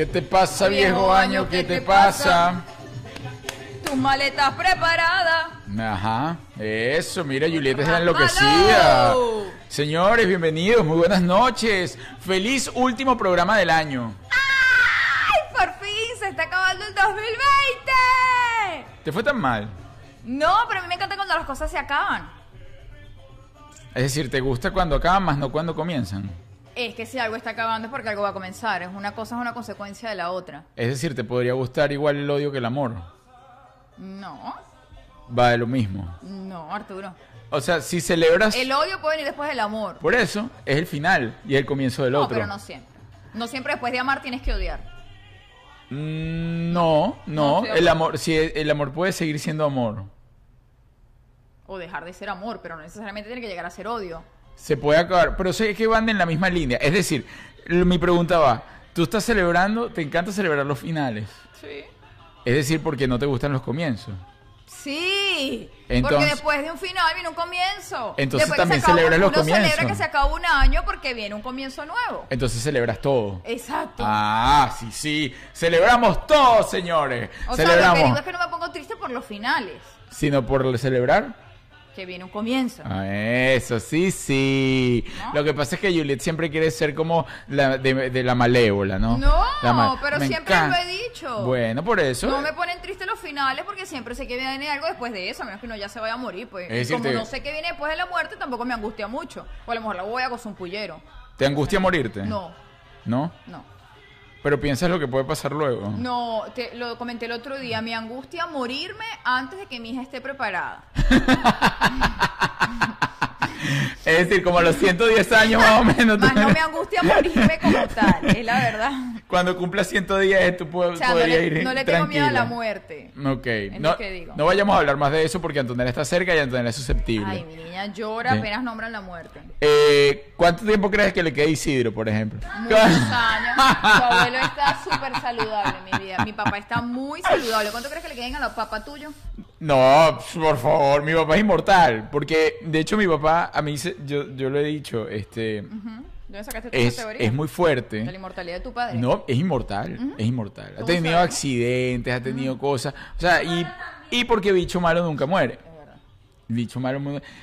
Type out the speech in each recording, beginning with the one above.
¿Qué te pasa, viejo año? ¿Qué te pasa? Tus maletas preparadas. Ajá, eso, mira, Julieta está enloquecida. Señores, bienvenidos, muy buenas noches. Feliz último programa del año. ¡Ay, por fin! ¡Se está acabando el 2020! ¿Te fue tan mal? No, pero a mí me encanta cuando las cosas se acaban. Es decir, ¿te gusta cuando acaban más no cuando comienzan? Es que si algo está acabando es porque algo va a comenzar. Es una cosa es una consecuencia de la otra. Es decir, ¿te podría gustar igual el odio que el amor? No, Va de lo mismo. no, Arturo. O sea, si celebras... El odio puede venir después del amor. Por eso, es el final y el comienzo del No, otro. pero no siempre. No siempre después de amar tienes que odiar. Mm, no, No no, el amor, si el amor puede seguir siendo amor. O dejar de ser amor, pero no necesariamente tiene que llegar a ser odio. Se puede acabar, pero sé que van en la misma línea. Es decir, mi pregunta va, tú estás celebrando, te encanta celebrar los finales. Sí. Es decir, porque no te gustan los comienzos. Sí, Entonces- porque después de un final viene un comienzo. Entonces Después también celebras los uno celebra comienzos. que se acabó un año porque viene un comienzo nuevo. Entonces celebras todo. Exacto. Ah, sí, sí. Celebramos todo, señores. o sea, lo que Celebramos. digo es que no me pongo triste por los finales, Sino por celebrar. Que viene un comienzo. Ah, Eso, sí, sí. ¿No? Lo que pasa es que Juliet siempre quiere ser como la de, de la malévola, ¿no? No, ma- pero me siempre encanta. lo he dicho. Bueno, por eso. No me ponen triste los finales porque siempre sé que viene algo después de eso, a menos que uno ya se vaya a morir. Pues. Es Y decir, como te- no sé qué viene después de la muerte, tampoco me angustia mucho. O a lo mejor la voy a gozar un pullero. ¿Te angustia morirte? No, ¿No? no. Pero piensas lo que puede pasar luego. No, te, lo comenté el otro día. Me angustia morirme antes de que mi hija esté preparada. Es decir, como a los 110 años más o menos. Más no me angustia morirme como tal, es la verdad. Cuando cumplas 110 tú puedes O sea, no podrías le, ir no le tengo miedo a la muerte. Ok. Es No, lo que digo. no vayamos a hablar más de eso porque Antonella está cerca y Antonella es susceptible. Ay, mi niña llora Sí. apenas nombran la muerte. Eh, ¿Cuánto tiempo crees que le queda a Isidro, por ejemplo? Muchos años. Tu abuelo está súper saludable, mi vida. Mi papá está muy saludable. ¿Cuánto crees que le queden a los papás tuyos? No, por favor, mi papá es inmortal. Porque, de hecho, mi papá, a mí, se- yo, yo lo he dicho, este, ¿De dónde sacaste tú esa es, teoría? es muy fuerte. De la inmortalidad de tu padre. No, es inmortal, es inmortal. Ha ¿Cómo tenido sabes? accidentes, ha tenido cosas. O sea, y, y porque bicho malo nunca muere. Es verdad. Bicho malo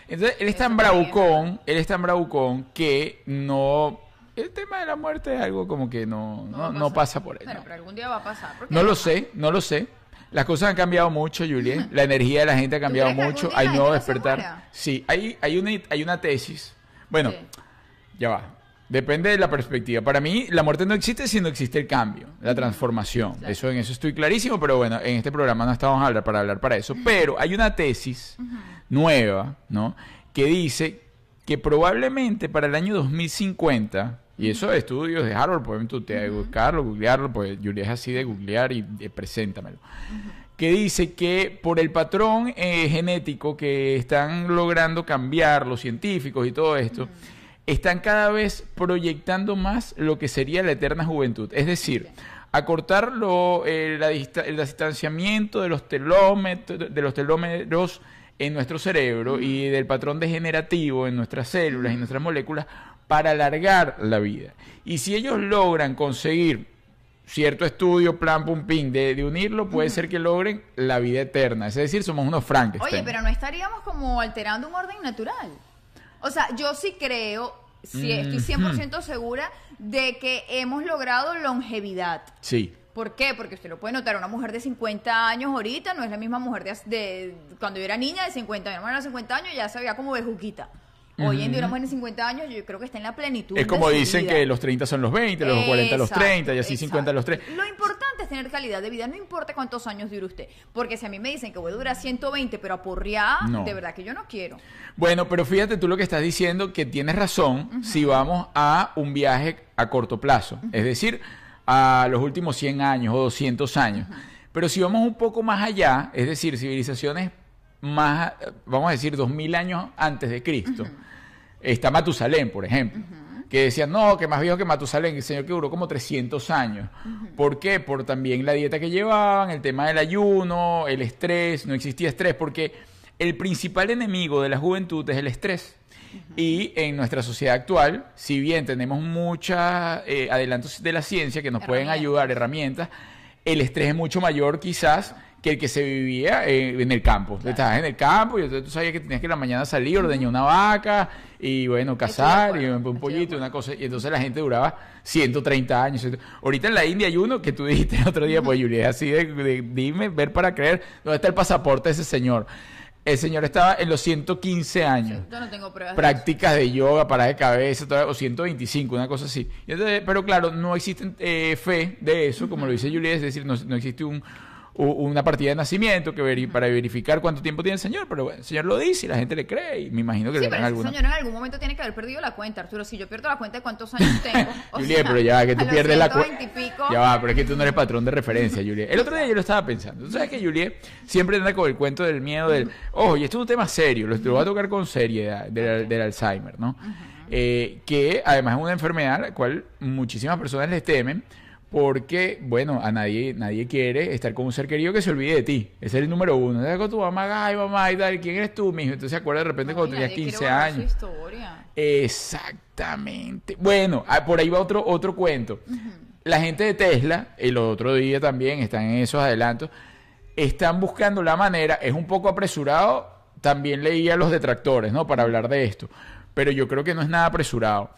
Entonces, él es tan bravucón, él es tan bravucón que no... El tema de la muerte es algo como que no, no, no pasa por él. Bueno, no. pero algún día va a pasar. ¿Por qué No lo sé, no lo sé. Las cosas han cambiado mucho, Juliet. La energía de la gente ha cambiado mucho. Hay nuevo despertar. Sí, hay, hay, una, hay una tesis. Bueno, Sí. ya va. Depende de la perspectiva. Para mí, la muerte no existe si no existe el cambio, la transformación. Claro. Eso en eso estoy clarísimo, pero bueno, en este programa no estamos a hablar para hablar para eso. Pero hay una tesis nueva, ¿no? Que dice que probablemente para el año 2050, y eso de estudios de Harvard, pueden tú te buscarlo, googlearlo, pues Julia es así de googlear y eh, preséntamelo. Que dice que por el patrón eh, genético que están logrando cambiar los científicos y todo esto, están cada vez proyectando más lo que sería la eterna juventud. Es decir, acortar lo, eh, la dista- el distanciamiento de los telómetros, de los telómeros en nuestro cerebro y del patrón degenerativo en nuestras células y nuestras moléculas para alargar la vida. Y si ellos logran conseguir cierto estudio, plan, pum, ping, de, de unirlo, puede ser que logren la vida eterna. Es decir, somos unos Frankenstein. Oye, pero no estaríamos como alterando un orden natural. O sea, yo sí creo, sí, estoy 100% segura de que hemos logrado longevidad. Sí. ¿Por qué? Porque usted lo puede notar, una mujer de 50 años ahorita no es la misma mujer de, de- cuando yo era niña de 50 años. Mi hermana de 50 años ya se veía como bejuquita. Hoy en día una mujer de 50 años yo creo que está en la plenitud. Es de como su dicen vida. que los 30 son los 20, los 40 los Exacto, 30 y así 50 los 3. exacto. Lo importante es tener calidad de vida, no importa cuántos años dure usted. Porque si a mí me dicen que voy a durar 120, pero a porrear, No. de verdad que yo no quiero. Bueno, pero fíjate tú lo que estás diciendo, que tienes razón si vamos a un viaje a corto plazo, es decir, a los últimos 100 años o 200 años. Pero si vamos un poco más allá, es decir, civilizaciones más, vamos a decir, 2000 años antes de Cristo, está Matusalén, por ejemplo. Que decían, no, que más viejo que Matusalén, el señor que duró como 300 años. ¿Por qué? Por también la dieta que llevaban, el tema del ayuno, el estrés, no existía estrés, porque el principal enemigo de la juventud es el estrés. Y en nuestra sociedad actual, si bien tenemos muchos eh, adelantos de la ciencia que nos pueden ayudar, herramientas, el estrés es mucho mayor quizás que el que se vivía eh, en el campo. Estabas en el campo y entonces tú sabías que tenías que en la mañana salir, ordeñar una vaca y bueno, cazar y un de pollito, una cosa. Y entonces la gente duraba 130 años. Ahorita en la India hay uno que tú dijiste el otro día, pues Julia, es así de, de- dime, ver para creer, ¿dónde está el pasaporte de ese señor? El señor estaba en los 115 años. Yo no tengo pruebas. Prácticas de yoga, para de cabeza, todo- o 125, una cosa así. Entonces, pero claro, no existe eh, fe de eso, como lo dice Julia, es decir, no, no existe un, una partida de nacimiento que veri- para verificar cuánto tiempo tiene el señor, pero bueno, el señor lo dice y la gente le cree y me imagino que Sí, le pero darán ese alguna. señor en algún momento tiene que haber perdido la cuenta, Arturo. Si yo pierdo la cuenta de cuántos años tengo. o Julia, sea, pero ya va, que tú pierdes la 120 y cuenta. Ya va, pero es que tú no eres patrón de referencia, Julia. El otro día yo lo estaba pensando. Tú sabes que Julia siempre anda con el cuento del miedo del. Ojo, y esto es un tema serio, lo, voy a tocar con seriedad, del, del Alzheimer, ¿no? Eh, que además es una enfermedad a la cual muchísimas personas les temen. Porque, bueno, a nadie, nadie quiere estar con un ser querido que se olvide de ti. Ese es el número uno. Estás con tu mamá, ay, mamá, y tal. ¿Quién eres tú, mijo? Entonces se acuerda de repente cuando tenías nadie quiere 15 borrar años. Su historia. Exactamente. Bueno, ah, por ahí va otro, otro cuento. La gente de Tesla, el otro día también, están en esos adelantos, están buscando la manera, es un poco apresurado, también leía los detractores, ¿no? Para hablar de esto, pero yo creo que no es nada apresurado.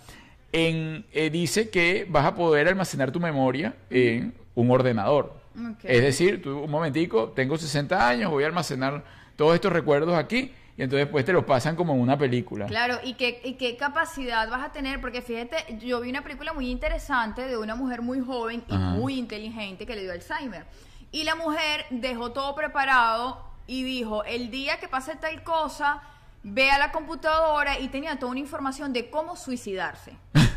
En, eh, dice que vas a poder almacenar tu memoria en un ordenador. Es decir, tú un momentico, tengo 60 años, voy a almacenar todos estos recuerdos aquí y entonces después te los pasan como en una película. Claro, ¿y qué, y qué capacidad vas a tener? Porque fíjate, yo vi una película muy interesante de una mujer muy joven y Ajá. muy inteligente que le dio Alzheimer. Y la mujer dejó todo preparado y dijo, el día que pase tal cosa, ve a la computadora y tenía toda una información de cómo suicidarse.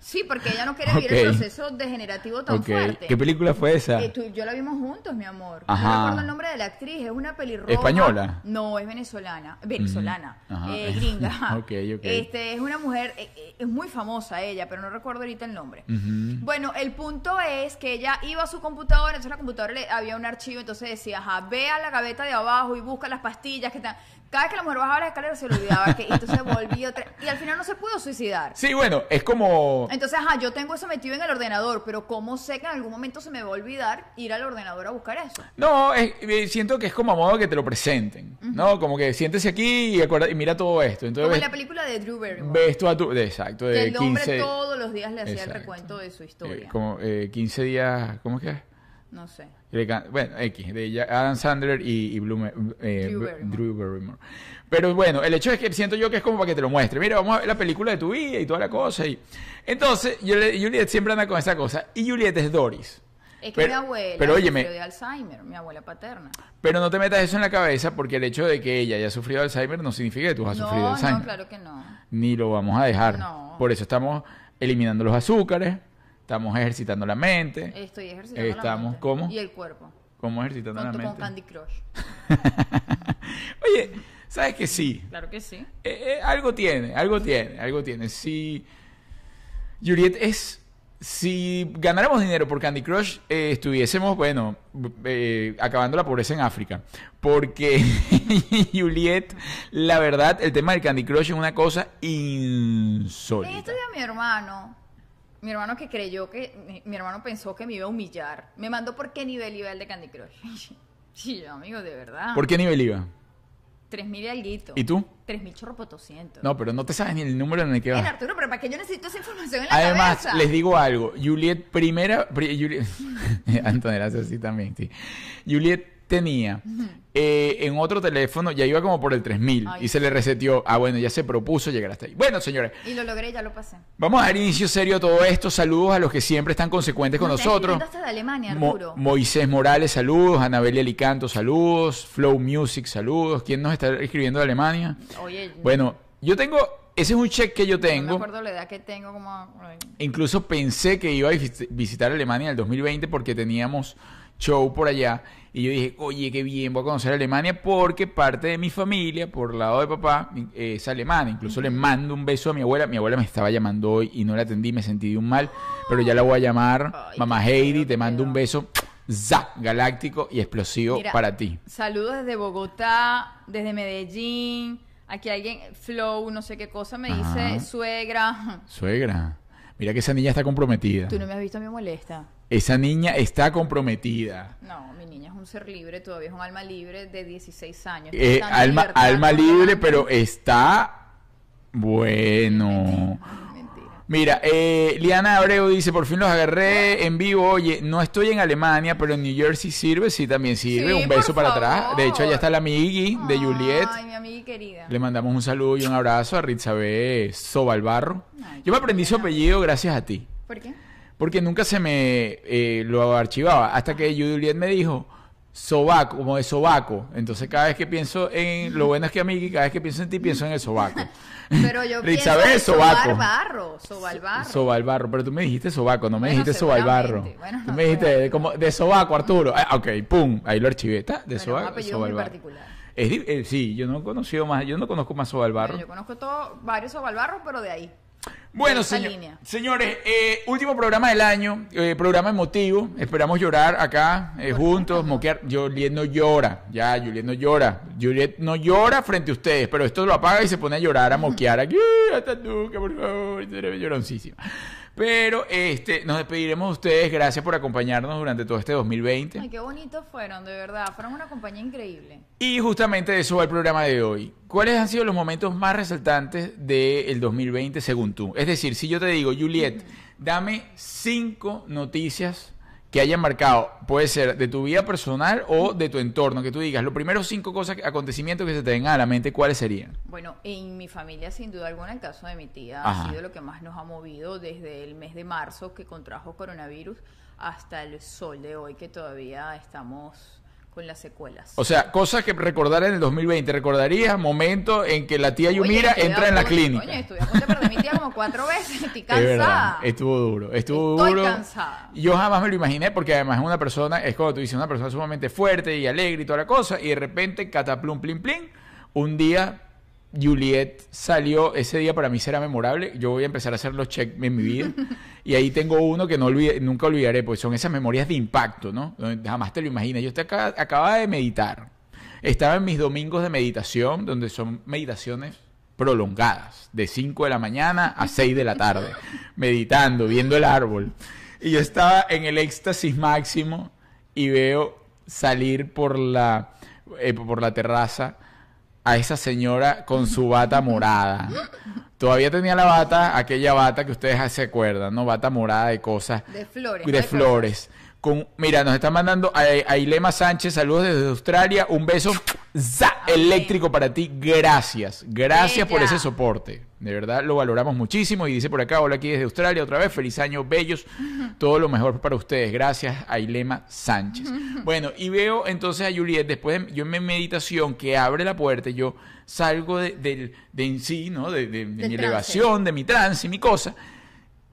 Sí, porque ella no quiere vivir el proceso degenerativo tan fuerte. ¿Qué película fue esa? Eh, tú yo la vimos juntos, mi amor. Ajá. No recuerdo el nombre de la actriz, es una pelirroja. ¿Española? No, es venezolana. Venezolana. Eh, gringa. Ok, ok. Este, es una mujer, eh, eh, es muy famosa ella, pero no recuerdo ahorita el nombre. Bueno, el punto es que ella iba a su computadora, entonces la computadora le había un archivo, entonces decía, ajá, ve a la gaveta de abajo y busca las pastillas que están. Cada vez que la mujer bajaba las escaleras se le olvidaba que y entonces volvía otra y al final no se pudo suicidar. Sí, bueno, es como... Entonces, ajá, yo tengo eso metido en el ordenador, pero ¿cómo sé que en algún momento se me va a olvidar ir al ordenador a buscar eso? No, es- eh, siento que es como a modo que te lo presenten, ¿no? Como que siéntese aquí y, acuerda- y mira todo esto. Como en la película de Drew Barrymore. ves tú a tu... de- exacto, que de el hombre 15... todos los días le hacía el recuento de su historia. eh, como eh, 15 días... ¿Cómo es que? No sé. Le Bueno, X, de Adam Sandler y, y Blume- eh, Drew Barrymore. Drew Barrymore. Pero bueno, el hecho es que siento yo que es como para que te lo muestre. Mira, vamos a ver la película de tu vida y toda la cosa. Y... Entonces, Juliet siempre anda con esa cosa. Y Juliet es Doris. Es que Pero- mi abuela pero óyeme. sufrió de Alzheimer, mi abuela paterna. Pero no te metas eso en la cabeza porque el hecho de que ella haya sufrido Alzheimer no significa que tú sufrir No, Alzheimer. no, claro que no. Ni lo vamos a dejar. No. Por eso estamos eliminando los azúcares, estamos ejercitando la mente. Estoy ejercitando la Estamos, mente. ¿cómo? Y el cuerpo. ¿Cómo ejercitando Con, la con mente? Candy Crush. Oye, ¿sabes que sí? Claro que sí. Eh, eh, algo tiene, algo tiene, algo tiene. Si Juliet es... Si ganáramos dinero por Candy Crush, eh, estuviésemos, bueno, eh, acabando la pobreza en África. Porque Juliet, la verdad, el tema del Candy Crush es una cosa insólita. estos días mi hermano, mi hermano que creyó que, mi, mi hermano pensó que me iba a humillar, me mandó por qué nivel iba el de Candy Crush. Sí, yo, amigo, de verdad. ¿Por qué nivel iba? 3000 y alguito. ¿Y tú? 3000 chorropotoscientos. No, pero no te sabes ni el número en el que Ven, va. Arturo, pero ¿para qué yo necesito esa información en la Además, cabeza? les digo algo. Juliet, primera. pri- Juliet, Antonella hace así también, sí. Juliet tenía eh, en otro teléfono, ya iba como por el 3000 Ay, y se le reseteó. Ah, bueno, ya se propuso llegar hasta ahí. Bueno, señores, Y lo logré, ya lo pasé. vamos a dar inicio serio a todo esto. Saludos a los que siempre están consecuentes con estás nosotros. de Alemania, Mo-. Moisés Morales, saludos. Anabelia Licanto, saludos. Flow Music, saludos. ¿Quién nos está escribiendo de Alemania? Oye, Bueno, yo tengo. Ese es un check que yo no me tengo. acuerdo la edad que tengo como... Incluso pensé que iba a vis- visitar Alemania en el 2020 porque teníamos show por allá. Y yo dije, oye, qué bien, voy a conocer Alemania porque parte de mi familia, por lado de papá, es alemana. Incluso le mando un beso a mi abuela. Mi abuela me estaba llamando hoy y no la atendí, me sentí de un mal. Pero ya la voy a llamar. Ay, Mamá Heidi, te mando un beso za, galáctico y explosivo Mira, para ti. Saludos desde Bogotá, desde Medellín. Aquí alguien, Flow, no sé qué cosa, me Ajá. dice suegra. Suegra, mira que esa niña está comprometida. Tú no me has visto, me molesta. Esa niña está comprometida. No, mi niña es un ser libre, todavía es un alma libre de 16 años. Eh, alma, libertad alma libre, pero está bueno. Mentira. Mira, eh, Liana Abreu dice, por fin los agarré en vivo. Oye, no estoy en Alemania, pero en New Jersey sirve, sí, también sirve. Sí, un beso para atrás. De hecho, allá está la amigui de Juliet. Ay, mi amiga querida. Le mandamos un saludo y un abrazo a Ritzabe Sobalbarro. Ay, Yo me aprendí su apellido gracias a ti. ¿Por qué? Porque nunca se me eh, lo archivaba. Hasta que Juliet me dijo sobaco, como de sobaco. Entonces cada vez que pienso en... Lo bueno es que a mí, cada vez que pienso en ti, pienso en el sobaco. Pero yo pienso en Sobaco. sobar barro, sobar barro. Sobalbarro, pero tú me dijiste sobaco, no me Bueno, dijiste sobalbarro. seguramente. Bueno, tú me dijiste de, como, de sobaco, Arturo. Ah, ok, pum, ahí lo archivé. ¿Está? De Bueno, sobaco, muy sobalbarro. particular. Es eh, sí, yo no he conocido más, yo no conozco más sobalbarro. Bueno, yo conozco todo, varios sobalbarros, pero de ahí. Bueno, señor- señores, eh, último programa del año, eh, programa emotivo. Esperamos llorar acá eh, juntos, moquear. Juliet no llora, ya, Juliet no llora. Juliet no llora frente a ustedes, pero esto lo apaga y se pone a llorar, a moquear. Aquí, hasta nunca, por favor, lloroncísima. Pero este, nos despediremos de ustedes. Gracias por acompañarnos durante todo este 2020. Ay, qué bonitos fueron, de verdad. Fueron una compañía increíble. Y justamente de eso va el programa de hoy. ¿Cuáles han sido los momentos más resaltantes del 2020 según tú? Es decir, si yo te digo, Juliet, dame cinco noticias que hayan marcado, puede ser de tu vida personal o de tu entorno, que tú digas, los primeros cinco cosas, acontecimientos que se te vengan a la mente, ¿cuáles serían? Bueno, en mi familia, sin duda alguna, el caso de mi tía Ajá. ha sido lo que más nos ha movido desde el mes de marzo que contrajo coronavirus hasta el sol de hoy que todavía estamos con las secuelas. O sea, cosas que recordar en el 2020. ¿Recordarías momento en que la tía Oye, Yumira entra en la clínica? Coño, estuve a punto de perder mi tía como cuatro veces. Estoy Es cansada. verdad, estuvo duro, estuvo Estoy duro. cansada. Yo jamás me lo imaginé porque además es una persona, es como tú dices, una persona sumamente fuerte y alegre y toda la cosa, y de repente, cataplum, plin, plin, un día Juliet salió, ese día para mí será memorable, yo voy a empezar a hacer los checks en mi vida, y ahí tengo uno que no olvide- nunca olvidaré, pues son esas memorias de impacto, ¿no? Jamás te lo imaginas. Yo te acá- acababa de meditar, estaba en mis domingos de meditación, donde son meditaciones prolongadas, de 5 de la mañana a 6 de la tarde, meditando, viendo el árbol. Y yo estaba en el éxtasis máximo y veo salir por la, eh, por la terraza a esa señora con su bata morada. Todavía tenía la bata, aquella bata que ustedes se acuerdan, ¿no? Bata morada de cosas. De flores. De flores. Con, mira, nos está mandando a, a Ilema Sánchez, saludos desde Australia, un beso za, eléctrico para ti, gracias, gracias por ese soporte, de verdad lo valoramos muchísimo y dice por acá, hola aquí desde Australia otra vez, feliz año, bellos, todo lo mejor para ustedes, gracias a Ilema Sánchez. Bueno, y veo entonces a Juliet, después de- yo en mi meditación que abre la puerta, yo salgo de, de en sí, ¿no? De, mi trance. elevación, de mi trance, mi cosa,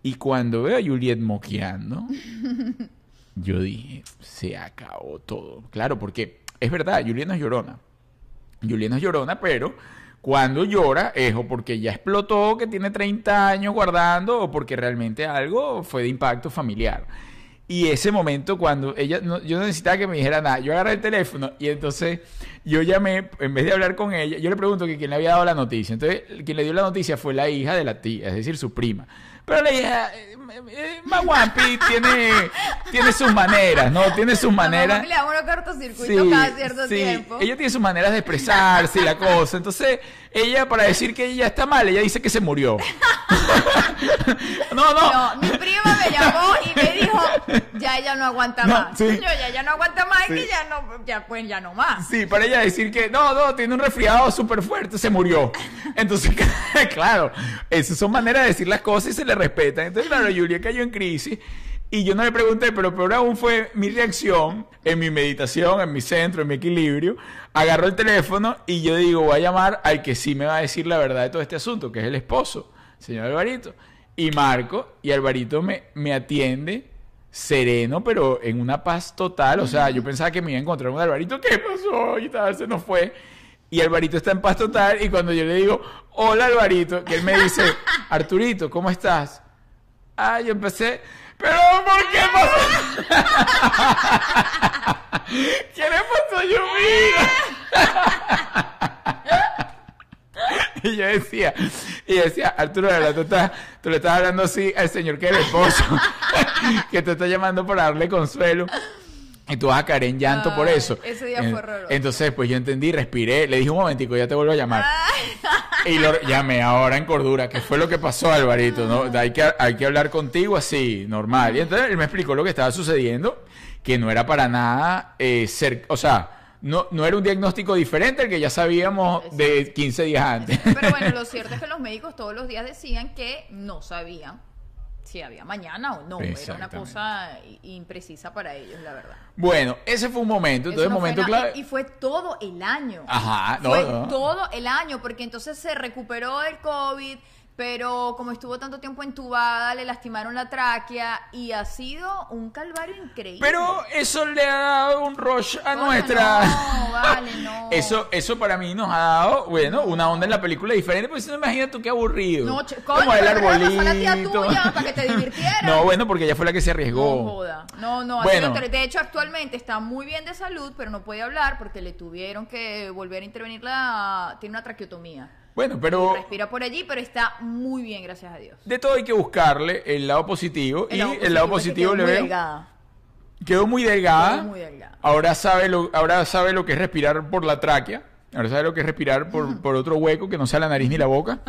y cuando veo a Juliet moqueando, yo dije, se acabó todo. Claro, porque es verdad, Juliet no es llorona. Juliet no es llorona, pero cuando llora es o porque ya explotó, que tiene 30 años guardando, o porque realmente algo fue de impacto familiar. Y ese momento cuando ella, no- yo no necesitaba que me dijera nada, yo agarré el teléfono y entonces yo llamé, en vez de hablar con ella, yo le pregunto que quién le había dado la noticia. Entonces, quien le dio la noticia fue la hija de la tía, es decir, su prima. Pero la hija, eh, Maguampi tiene, tiene sus maneras, ¿no? Tiene sus maneras. le da unos cortocircuitos cada cierto sí. tiempo. Ella tiene sus maneras de expresarse y la cosa. Entonces, ella, para decir que ella está mal, ella dice que se murió. no, no. No, mi prima me llamó ya ella no aguanta No, más. sí. Coño, ya ella no aguanta más y Sí. que ya no, ya pues ya no más. Sí, para ella decir que no, no, tiene un resfriado súper fuerte, se murió. Entonces, claro, esas son maneras de decir las cosas y se le respetan. Entonces, claro, Julia cayó en crisis y yo no le pregunté, pero peor aún fue mi reacción en mi meditación, en mi centro, en mi equilibrio. Agarró el teléfono y yo digo, voy a llamar al que sí me va a decir la verdad de todo este asunto, que es el esposo, señor Alvarito. Y marco, y Alvarito me, me atiende sereno, pero en una paz total. O sea, yo pensaba que me iba a encontrar un Alvarito. ¿Qué pasó? Y tal, se nos fue. Y Alvarito está en paz total. Y cuando yo le digo, hola Alvarito, que él me dice, Arturito, ¿cómo estás? Ah, yo empecé, Pero ¿por qué pasó? ¿Qué le pasó a Yomira? y yo decía, y decía, Arturo, de verdad, tú, estás, tú le estás hablando así al señor que es el esposo, que te está llamando para darle consuelo. Y tú vas a caer en llanto por eso. ese día En- fue horroroso. Entonces, pues yo entendí, respiré, le dije un momentico, ya te vuelvo a llamar. Y lo llamé ahora en cordura, que fue lo que pasó, Alvarito, ¿no? Hay que, hay que hablar contigo así, normal. Y entonces él me explicó lo que estaba sucediendo, que no era para nada eh, ser, o sea, no, no era un diagnóstico diferente al que ya sabíamos de 15 días antes. Pero bueno, lo cierto es que los médicos todos los días decían que no sabían si había mañana o no. Era una cosa imprecisa para ellos, la verdad. Bueno, ese fue un momento, entonces no momento clave. Y, fue todo el año. Ajá, no, fue no. todo el año, porque entonces se recuperó del COVID, pero como estuvo tanto tiempo entubada, le lastimaron la tráquea y ha sido un calvario increíble. Pero eso le ha dado un rush a Coño, nuestra. no, vale, no. Eso, eso para mí nos ha dado, bueno, una onda en la película diferente, porque si no imagina tú qué aburrido. No, ch- Como coño, el pero ¿qué le pasó a la tía arbolito. tuya para que te divirtieras? No, bueno, porque ella fue la que se arriesgó. No joda. No, no, Bueno. de hecho actualmente está muy bien de salud, pero no puede hablar porque le tuvieron que volver a intervenir la tiene una traqueotomía. Bueno, pero Respira por allí, pero está muy bien, gracias a Dios. de todo hay que buscarle el lado positivo. y el lado es que positivo quedó le veo. delgada. Quedó muy delgada. Quedó muy delgada. Ahora sabe lo, ahora sabe lo que es respirar por la tráquea. Ahora sabe lo que es respirar por, por otro hueco que no sea la nariz ni la boca.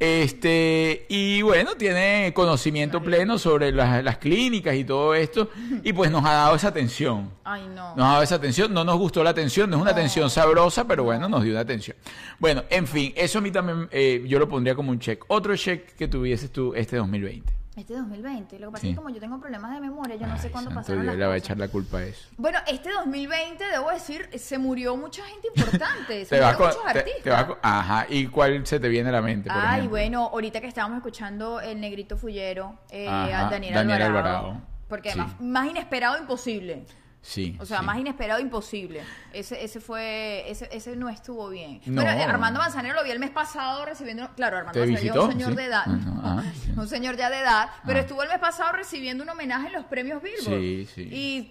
Este, y bueno, tiene conocimiento pleno sobre las, las clínicas y todo esto. Y pues nos ha dado esa atención. Ay, no. Nos ha dado esa atención, no nos gustó la atención, no es una atención sabrosa, pero bueno, nos dio una atención. Bueno, en fin, eso a mí también eh, yo lo pondría como un check. Otro check que tuvieses tú este 2020. Este 2020, lo que pasa Sí. es que como yo tengo problemas de memoria, yo no sé cuándo pasaron Dios, las le va a echar la culpa a eso. Bueno, este 2020, debo decir, se murió mucha gente importante, se con- muchos artistas. te ajá, ¿y cuál se te viene a la mente? por Ay, ejemplo? bueno, ahorita que estábamos escuchando el negrito fullero, eh, Ajá, a Daniel, Daniel Alvarado, Alvarado. Porque Sí. además, más inesperado imposible. Sí. O sea, sí. más inesperado imposible. Ese, ese fue, ese, ese no estuvo bien. No. Bueno, eh, Armando Manzanero lo vi el mes pasado recibiendo, claro, Armando ¿Te Manzanero es un señor Sí. de edad, ah, sí. un señor ya de edad, pero Ah. estuvo el mes pasado recibiendo un homenaje en los premios Billboard. Sí, sí.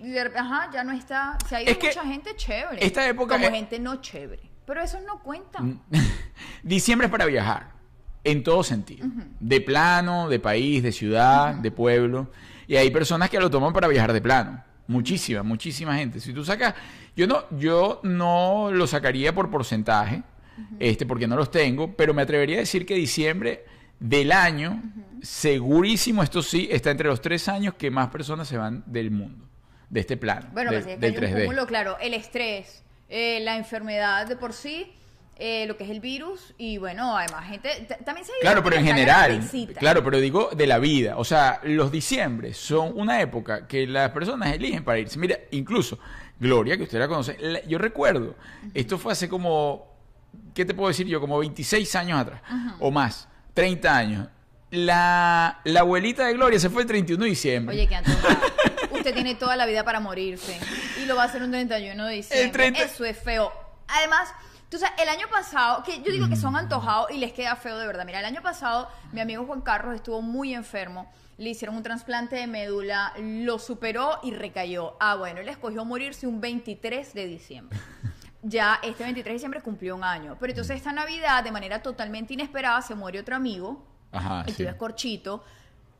Y, ajá, ya no está, se ha ido Es mucha gente chévere. esta época Como es- gente no chévere. Pero eso no cuenta. Diciembre es para viajar, en todo sentido. De plano, de país, de ciudad, de pueblo. Y hay personas que lo toman para viajar de plano. Muchísima, muchísima gente. Si tú sacas, yo no, yo no lo sacaría por porcentaje, este, porque no los tengo, pero me atrevería a decir que diciembre del año, segurísimo, esto sí, está entre los tres años que más personas se van del mundo, de este plano, Bueno, de- pues es que del hay un 3D. cúmulo, claro, el estrés, eh, la enfermedad de por sí, eh, lo que es el virus y bueno, además gente también se Claro, pero en general, claro, pero digo de la vida. O sea, los diciembres son una época que las personas eligen para irse. Mira, incluso Gloria, que usted la conoce, la- yo recuerdo, esto fue hace como, ¿qué te puedo decir yo? Como 26 años atrás, o más, 30 años. La, la abuelita de Gloria se fue el 31 de diciembre. Oye, que antojada. Usted tiene toda la vida para morirse y lo va a hacer un 31 de diciembre. El 30 Eso es feo. Además, sabes, el año pasado, que yo digo que son antojados y les queda feo de verdad. Mira, el año pasado mi amigo Juan Carlos estuvo muy enfermo. Le hicieron un trasplante de médula, lo superó y recayó. Ah, bueno, él escogió morirse un 23 de diciembre. Ya este 23 de diciembre cumplió un año. Pero entonces esta Navidad, de manera totalmente inesperada, se muere otro amigo, Ajá, el sí.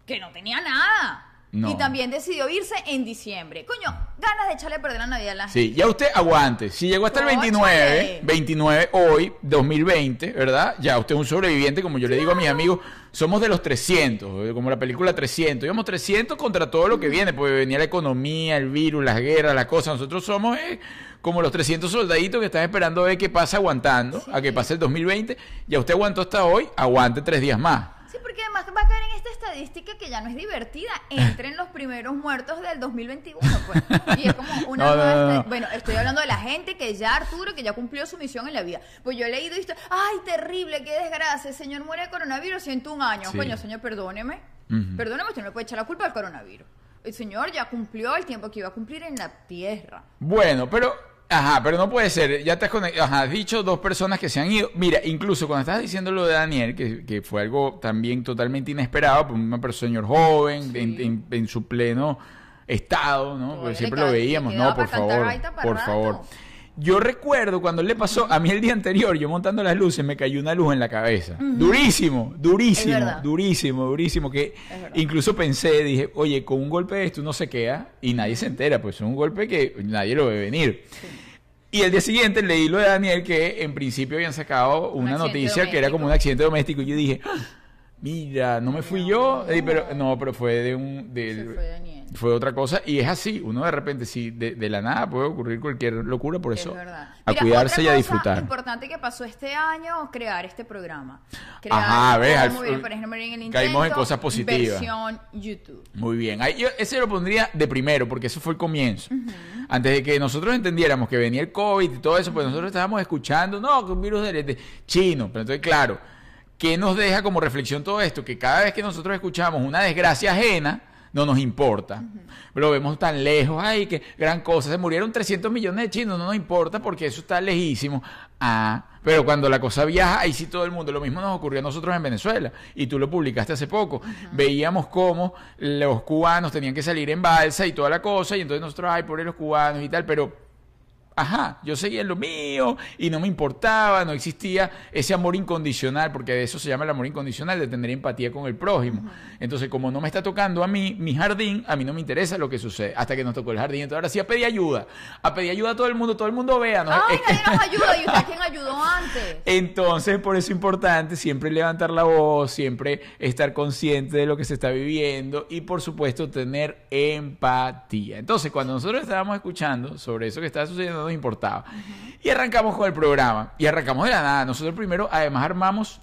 que no tenía nada. No. Y también decidió irse en diciembre. Coño, ganas de echarle a perder la Navidad a la gente. Sí, ya usted aguante. Si llegó hasta el Cóchale. 29, 29 hoy, 2020, ¿verdad? Ya usted es un sobreviviente, como yo le digo a mis amigos, somos de los 300, eh, como la película 300. Íbamos 300 contra todo lo que viene, porque venía la economía, el virus, las guerras, las cosas. Nosotros somos eh, como los 300 soldaditos que están esperando a ver qué pasa aguantando, a que pase el 2020. Ya usted aguantó hasta hoy, aguante tres días más. Porque además va a caer en esta estadística que ya no es divertida. Entre en los primeros muertos del 2021, pues. Y es como una No, nueva no, Bueno, estoy hablando de la gente que ya, Arturo, que ya cumplió su misión en la vida. Pues yo he leído esto. ¡Ay, terrible! ¡Qué desgracia! El señor muere de coronavirus 101 años. Sí. Coño, señor, perdóneme. Ujú. Perdóneme, usted no le puede echar la culpa al coronavirus. El señor ya cumplió el tiempo que iba a cumplir en la tierra. Bueno, pero Ajá, pero no puede ser. Ya te has, conect- Ajá, has dicho dos personas que se han ido. Mira, incluso cuando estabas diciendo lo de Daniel, que, que fue algo también totalmente inesperado, por persona señor joven, Sí. en, en- en su pleno estado, ¿no? Porque siempre lo veíamos. No, por favor, por favor. Yo recuerdo cuando le pasó, a mí el día anterior, yo montando las luces, me cayó una luz en la cabeza. Durísimo, durísimo, durísimo, durísimo. Que incluso pensé, dije, oye, con un golpe de esto uno se queda y nadie se entera, pues es un golpe que nadie lo ve venir. Y el día siguiente leí lo de Daniel que en principio habían sacado Un una noticia que era como un accidente doméstico y yo dije, "Ah, mira, no me fui yo, Eh, pero no, pero fue de un Se del- fue Daniel. fue otra cosa y es así, uno de repente sí de, de la nada puede ocurrir cualquier locura, por eso Es verdad. a Mira, cuidarse y a disfrutar. importante que pasó este año, crear este programa. Crear Ajá, ves, al- bien, por ejemplo, en el caímos en cosas positivas. Versión YouTube. Muy bien. Ahí yo ese lo pondría de primero, porque eso fue el comienzo. Antes de que nosotros entendiéramos que venía el COVID y todo eso, pues nosotros estábamos escuchando, no, que un virus de, de- chino. Pero entonces, claro, ¿qué nos deja como reflexión todo esto? Que cada vez que nosotros escuchamos una desgracia ajena, no nos importa. Lo vemos tan lejos, ay, qué gran cosa. Se murieron 300 millones de chinos, no nos importa porque eso está lejísimo. Ah, pero cuando la cosa viaja, ahí sí todo el mundo. Lo mismo nos ocurrió a nosotros en Venezuela. Y tú lo publicaste hace poco. Veíamos cómo los cubanos tenían que salir en balsa y toda la cosa. Y entonces nosotros, ay, por los cubanos y tal. Pero Ajá, yo seguía en lo mío y no me importaba, no existía ese amor incondicional, porque de eso se llama el amor incondicional, de tener empatía con el prójimo. Entonces, como no me está tocando a mí mi jardín, a mí no me interesa lo que sucede, hasta que nos tocó el jardín. Entonces, ahora sí a pedir ayuda, a pedir ayuda a todo el mundo, todo el mundo vea. ¿no? Ay, nadie nos ayuda. ¿Y usted quién ayudó antes? entonces, por eso es importante siempre levantar la voz, siempre estar consciente de lo que se está viviendo y, por supuesto, tener empatía. Entonces, cuando nosotros estábamos escuchando sobre eso que estaba sucediendo, no nos importaba. Y arrancamos con el programa. Y arrancamos de la nada. Nosotros primero, además, armamos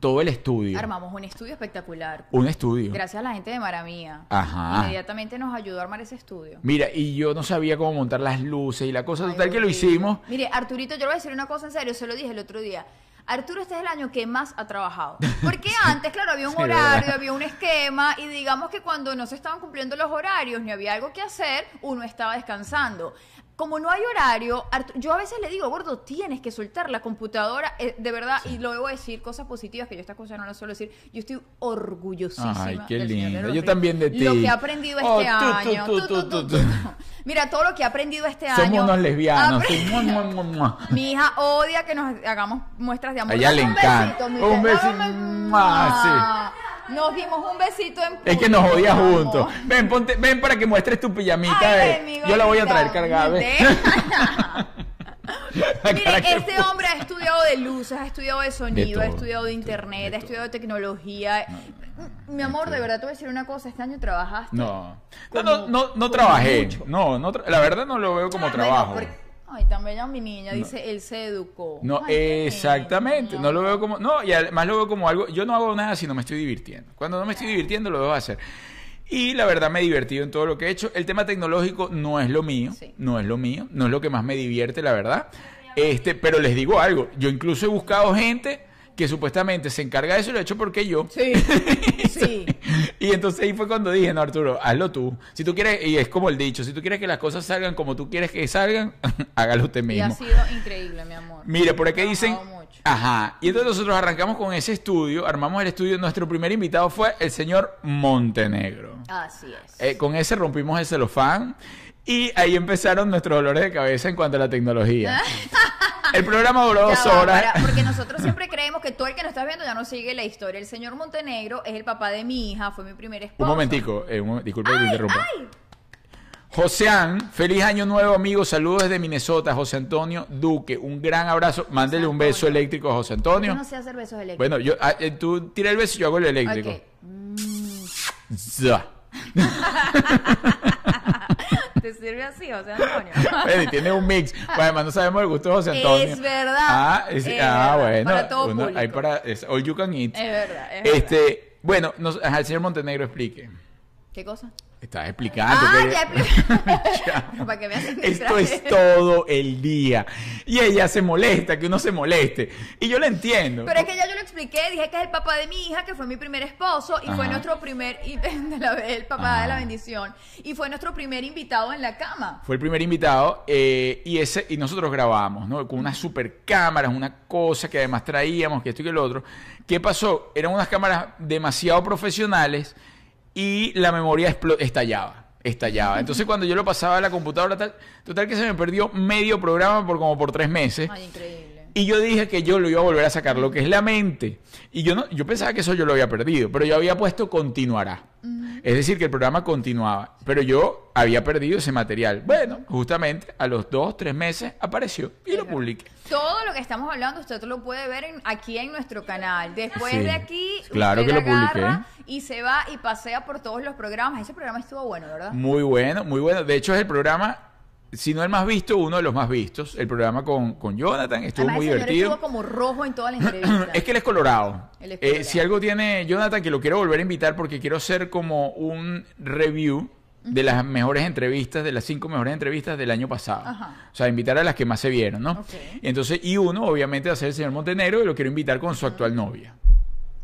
todo el estudio. Armamos un estudio espectacular. Un estudio. Gracias a la gente de Maramía. Ajá. Inmediatamente nos ayudó a armar ese estudio. Mira, y yo no sabía cómo montar las luces y la cosa Ay, total que lo hicimos. Mire, Arturito, yo le voy a decir una cosa en serio, se lo dije el otro día. Arturo, este es el año que más ha trabajado. Porque antes, claro, había un Sí, horario, ¿verdad? había un esquema, y digamos que cuando no se estaban cumpliendo los horarios ni había algo que hacer, uno estaba descansando. Como no hay horario, Artu- yo a veces le digo, gordo, tienes que soltar la computadora, eh, de verdad, y lo debo decir, cosas positivas, que yo estas cosas no las suelo decir, yo estoy orgullosísima. Ay, qué del señor. Leonardo Yo también de ti. Lo que he aprendido Oh, este tú, año. tú, tú. Mira, todo lo que he aprendido este año. Somos unos lesbianos. Mi hija odia que nos hagamos muestras de amor. A ella le encanta. Un besito. dame- Mua, Nos dimos un besito en Es que público, nos odia juntos. Ven, ponte, ven para que muestres tu pijamita. Ay, eh. ven, Yo la voy a traer cargada. ven. La Mire, este hombre ha estudiado de luces, ha estudiado de sonido, De ha estudiado de internet, de ha estudiado de tecnología. Mi amor, de verdad te voy a decir una cosa, este año trabajaste. No. No, no, no, no trabajé. mucho. No, no tra- la verdad no lo veo como Bueno, trabajo. porque- Ay, tan bella mi niña, dice, él se educó. No, Ay, exactamente. No lo veo como. No, y además lo veo como algo. Yo no hago nada si no me estoy divirtiendo. Cuando no me estoy divirtiendo, lo debo hacer. Y la verdad me he divertido en todo lo que he hecho. El tema tecnológico no es lo mío. Sí. No es lo mío. No es lo que más me divierte, la verdad. Este, pero les digo algo. Yo incluso he buscado gente que supuestamente se encarga de eso y lo he hecho porque yo. Sí, sí. Y entonces ahí fue cuando dije, no, Arturo, hazlo tú. Si tú quieres, y es como el dicho, si tú quieres que las cosas salgan como tú quieres que salgan, hágalo usted Y ha mismo. sido increíble, mi amor. Mira, por aquí dicen. mucho. Ajá. Y entonces nosotros arrancamos con ese estudio, armamos el estudio. Nuestro primer invitado fue el señor Montenegro. Así es. Eh, con ese rompimos el celofán. Y ahí empezaron nuestros dolores de cabeza en cuanto a la tecnología. El programa duró dos horas. para- porque nosotros siempre creemos que todo el que nos está viendo ya no sigue la historia. El señor Montenegro es el papá de mi hija, fue mi primer esposo. Un momentico, eh, un disculpe que te interrumpa. ay. Joseán, feliz año nuevo, amigos. Saludos desde Minnesota. José Antonio Duque, un gran abrazo. Mándele un beso eléctrico a José Yo Antonio. no sé hacer besos eléctricos. Bueno, yo, ah, eh, tú tira el beso y yo hago el eléctrico. Ok. Mm. ¿Te sirve así, José Antonio? Bueno, y tiene un mix. Pues además no sabemos el gusto de José Antonio. Es verdad. Ah, es- Es ah, verdad. bueno. Para todo uno- público. hay para es all you can eat. Es verdad, es este, bueno, nos, ajá, el señor Montenegro explique. ¿Qué cosa? Estás explicando. Ah, que- ya expliqué. Pero para que me hacen Esto es todo el día. Y ella se molesta, que uno se moleste. Y yo la entiendo. Pero es que ya yo lo expliqué, dije que es el papá de mi hija, que fue mi primer esposo y fue nuestro primer, el papá Ajá. de la bendición, y fue nuestro primer invitado en la cama. Fue el primer invitado eh, y ese y nosotros grabamos, ¿no? Con unas super cámaras, una cosa que además traíamos, que esto y que lo otro. ¿Qué pasó? Eran unas cámaras demasiado profesionales y la memoria estallaba. Estallaba. Entonces cuando yo lo pasaba a la computadora, tal, total que se me perdió medio programa por como por tres meses. Ay, increíble. Y yo dije que yo lo iba a volver a sacar, lo que es la mente. Y yo no, yo pensaba que eso yo lo había perdido, pero yo había puesto continuará. Es decir, que el programa continuaba. Pero yo había perdido ese material. Bueno, justamente a los dos, tres meses apareció y lo publiqué. Todo lo que estamos hablando usted lo puede ver en- aquí en nuestro canal. Después Sí, de aquí, claro usted que lo publiqué. y se va y pasea por todos los programas. Ese programa estuvo bueno, ¿verdad? Muy bueno, muy bueno. De hecho, es el programa, si no el más visto, uno de los más vistos. El programa con, con Jonathan estuvo Además, muy señor divertido. estuvo como rojo en toda la entrevista. Es que él es colorado. Él es Eh, si algo tiene Jonathan, que lo quiero volver a invitar porque quiero hacer como un review de las mejores entrevistas, de las cinco mejores entrevistas del año pasado. Ajá. O sea, invitar a las que más se vieron, ¿no? Entonces, y uno, obviamente, va a ser el señor Montenegro y lo quiero invitar con su actual novia.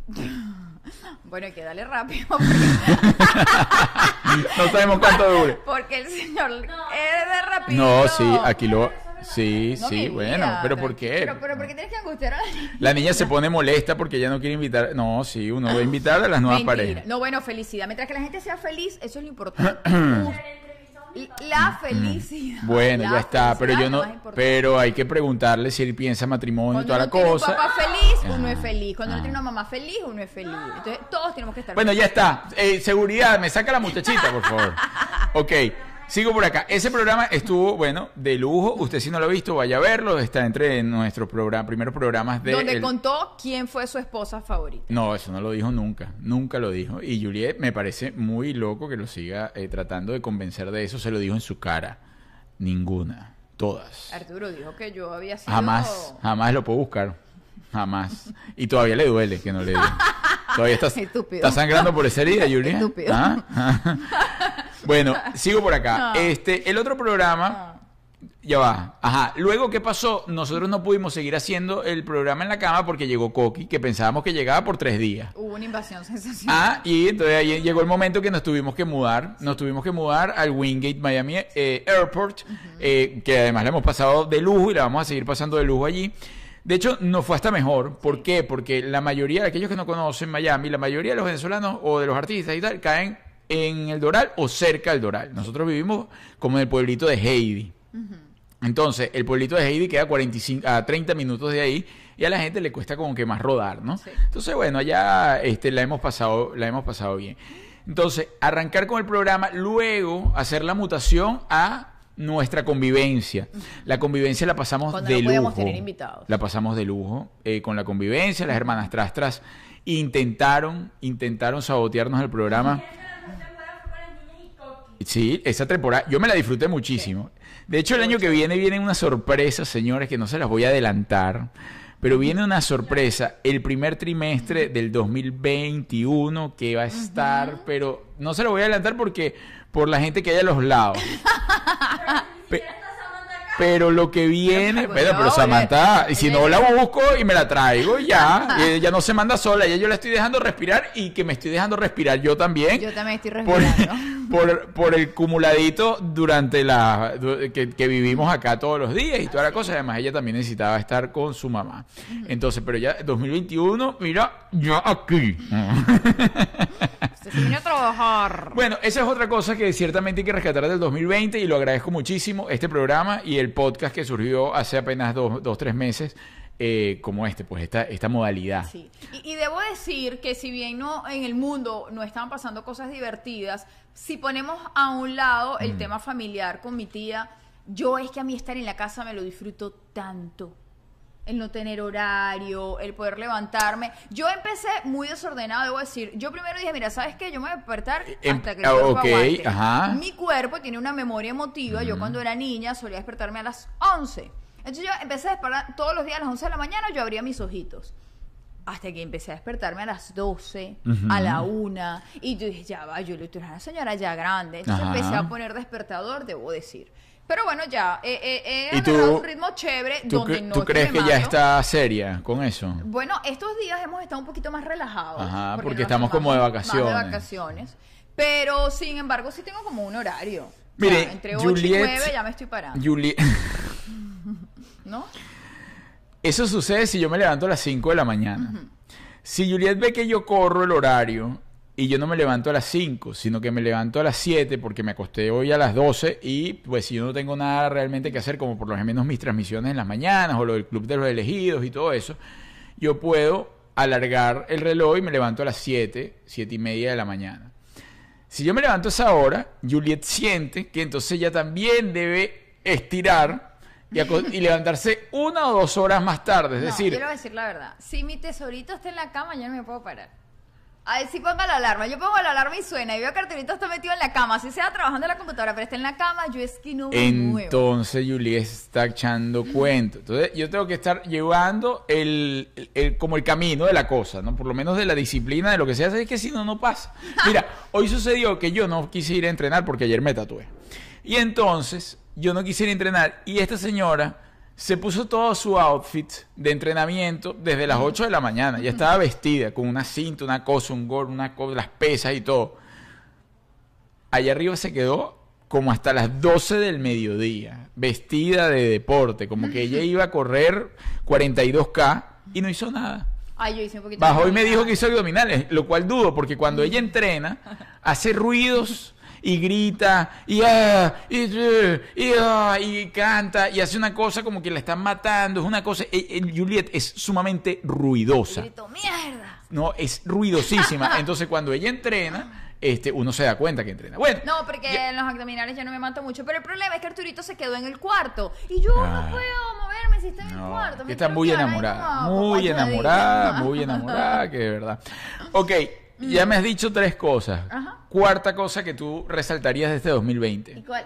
Bueno, hay que darle rápido porque, No sabemos cuánto dure. porque el señor es de rápido. No, sí, aquí lo... Sí, No, sí, bueno, vida. pero ¿por qué? Pero, pero ¿por qué tienes que angustiar a la niña? La niña se pone molesta porque ella no quiere invitar. No, sí, uno va a invitar a las nuevas Mentira. parejas. No, bueno, felicidad. Mientras que la gente sea feliz, eso es lo importante. La felicidad. Bueno, La ya está, pero yo no, pero hay que preguntarle si él piensa matrimonio y Cuando toda uno la tiene cosa. un papá feliz, uno Ah, es feliz. Cuando ah. uno tiene una mamá feliz, uno es feliz. Entonces, todos tenemos que estar Bueno, ya está. Eh, seguridad, me saca la muchachita, por favor. Ok, sigo por acá. Ese programa estuvo, bueno, de lujo. Usted si no lo ha visto, vaya a verlo. Está entre nuestros programa, primeros programas de... Donde el- contó quién fue su esposa favorita. No, eso no lo dijo nunca. Nunca lo dijo. Y Juliet me parece muy loco que lo siga eh, tratando de convencer de eso. Se lo dijo en su cara. Ninguna. Todas. Arturo dijo que yo había sido. Jamás, jamás lo puedo buscar. Jamás. Y todavía le duele que no le diga. Todavía está, Estúpido. está sangrando por esa herida, Julia. Estúpido. ¿Ah? bueno, sigo por acá. No. Este, el otro programa, ya va. Ajá. Luego, ¿qué pasó? Nosotros no pudimos seguir haciendo el programa en la cama porque llegó Coqui, que pensábamos que llegaba por tres días. Hubo una invasión sensacional. Ah, y entonces ahí llegó el momento que nos tuvimos que mudar, nos tuvimos que mudar al Wingate Miami eh, Airport, eh, que además le hemos pasado de lujo y la vamos a seguir pasando de lujo allí. De hecho, nos fue hasta mejor. ¿Por qué? Porque la mayoría de aquellos que no conocen Miami, la mayoría de los venezolanos o de los artistas y tal, caen en el Doral o cerca del Doral. Nosotros vivimos como en el pueblito de Heidi. Entonces, el pueblito de Heidi queda 45, a 30 minutos de ahí y a la gente le cuesta como que más rodar, ¿no? Sí. Entonces, bueno, allá este, la, hemos pasado, la hemos pasado bien. Entonces, arrancar con el programa, luego hacer la mutación a nuestra convivencia. La convivencia la pasamos Cuando de no podíamos lujo. tener invitados. La pasamos de lujo eh, con la convivencia. Las hermanas Trastras intentaron, intentaron sabotearnos el programa. Sí, esa temporada, yo me la disfruté muchísimo. De hecho, el año que viene vienen unas sorpresas, señores, que no se las voy a adelantar. Pero viene una sorpresa el primer trimestre del 2021 que va a estar, pero no se lo voy a adelantar porque por la gente que hay a los lados. Pe- pero lo que viene, Pero, Samantha, y si no la busco y me la traigo y ya, y ella no se manda sola, ella yo la estoy dejando respirar y que me estoy dejando respirar yo también. Yo también estoy respirando. por, por el cumuladito durante la que, que vivimos acá todos los días y toda la cosa. Además, ella también necesitaba estar con su mamá. Entonces, pero ya 2021, mira, ya aquí. Usted se vino a trabajar. Bueno, esa es otra cosa que ciertamente hay que rescatar del 2020 y lo agradezco muchísimo, este programa y el podcast que surgió hace apenas dos, dos tres meses, eh, como este, pues esta, esta modalidad. Sí. Y, y debo decir que si bien no en el mundo no estaban pasando cosas divertidas, si ponemos a un lado Mm. el tema familiar con mi tía, yo es que a mí estar en la casa me lo disfruto tanto. El no tener horario, el poder levantarme. Yo empecé muy desordenado, debo decir. Yo primero dije, mira, ¿sabes qué? Yo me voy a despertar Em- hasta que el cuerpo ok, aguante. ajá. Mi cuerpo tiene una memoria emotiva. Yo cuando era niña solía despertarme a las 11. Entonces yo empecé a despertar todos los días a las 11 de la mañana, yo abría mis ojitos. Hasta que empecé a despertarme a las 12, Ujú. a la 1. Y yo dije, ya va, yo tú eres una señora ya grande. Entonces Ajá. empecé a poner despertador, debo decir. Pero bueno, ya, eh, eh, he ¿Y tú- agarrado un ritmo chévere ¿Tú, donde no tú que crees que ya está seria con eso? Bueno, estos días hemos estado un poquito más relajados. Ajá, porque estamos como de tomamos más vacaciones. de vacaciones. Pero, sin embargo, sí tengo como un horario. Mire, Ya, entre 8 Juliet- y 9 ya me estoy parando, Juli- ¿no? Eso sucede si yo me levanto a las 5 de la mañana. Si Juliet ve que yo corro el horario y yo no me levanto a las 5, sino que me levanto a las 7 porque me acosté hoy a las 12 y pues si yo no tengo nada realmente que hacer, como por lo menos mis transmisiones en las mañanas o lo del Club de los Elegidos y todo eso, yo puedo alargar el reloj y me levanto a las 7, 7 y media de la mañana. Si yo me levanto a esa hora, Juliet siente que entonces ella también debe estirar y, levantarse una o dos horas más tarde. Es no, decir, quiero decir la verdad. Si mi tesorito está en la cama, yo no me puedo parar. A ver si pongo la alarma. Yo pongo la alarma y suena. Y veo que Arturito está metido en la cama. Si sea trabajando en la computadora, pero está en la cama, yo es que no me muevo. entonces Juliet está echando cuento. Entonces yo tengo que estar llevando el, el- el- como el camino de la cosa, ¿no? Por lo menos de la disciplina de lo que se hace, es que si no, no pasa. Mira, hoy sucedió que yo no quise ir a entrenar porque ayer me tatué. Y entonces yo no quise ir a entrenar y esta señora se puso todo su outfit de entrenamiento desde las 8 de la mañana. Ya estaba vestida con una cinta, una cosa, un gorro, una cosa, las pesas y todo. Allá arriba se quedó como hasta las 12 del mediodía, vestida de deporte, como que ella iba a correr 42K y no hizo nada. Ay, yo hice un poquito Bajó de y me dijo que hizo abdominales, lo cual dudo, porque cuando ella entrena, hace ruidos y grita y, ah, y, y, ah, y canta y hace una cosa como que la están matando. Es una cosa. eh, eh, Juliet es sumamente ruidosa. Grito, mierda. No, es ruidosísima. Entonces, cuando ella entrena, este, uno se da cuenta que entrena. Bueno, No, porque ya- en los abdominales ya no me mato mucho. Pero el problema es que Arturito se quedó en el cuarto. Y yo Ah. no puedo moverme si está en el cuarto. me está muy enamorada, muy enamorada, muy enamorada, que de verdad. Ok, ya me has dicho tres cosas. Ajá. Cuarta cosa que tú resaltarías de este ¿Y 2020. cuál?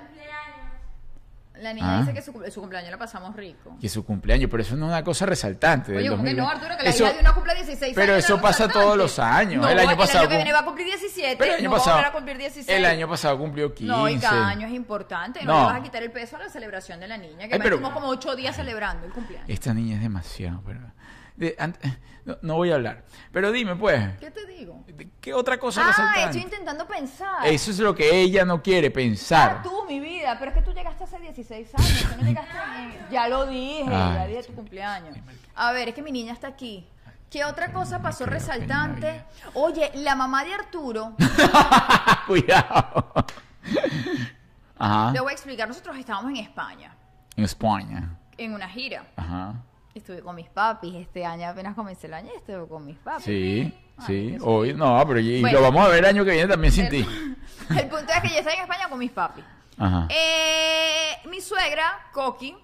La niña Ah. dice que su, su cumpleaños la pasamos rico. Que su cumpleaños, pero eso no es una cosa resaltante. del Oye, ¿cómo que no, 2020. Arturo? Que la Eso- hija de una cumple 16 pero años. eso ¿no? pasa Resaltante. todos los años. No, El año pasado El año que viene va a cumplir 17. pero el año no va a pasado, volver a cumplir 16. el año pasado cumplió 15. No, y cada año es importante. No, No. le vas a quitar el peso a la celebración de la niña. Que Ay, pero- estuvimos como 8 días celebrando el cumpleaños. Esta niña es demasiado, pero... de- no, no voy a hablar. Pero dime, pues, ¿Qué te digo? ¿qué otra cosa Ah, estoy intentando pensar. Eso es lo que ella no quiere pensar. Ah, tú, mi vida, pero es que tú llegaste hace 16 años, tú no llegaste en- Ya lo dije, Ay, ya dije tu cumpleaños. A ver, es que mi niña está aquí. ¿Qué otra cosa pasó resaltante? Oye, la mamá de Arturo, Cuidado. Ajá. te voy a explicar, nosotros estábamos en España, En España. en una gira. Ajá. Estuve con mis papis, este año apenas comencé el año, estuve con mis papis. Sí, Ay, sí. Hoy, no, pero y Bueno. lo vamos a ver el año que viene también sin El, ti. el punto es que yo estaba en España con mis papis. Ajá. Eh, mi suegra, Coqui,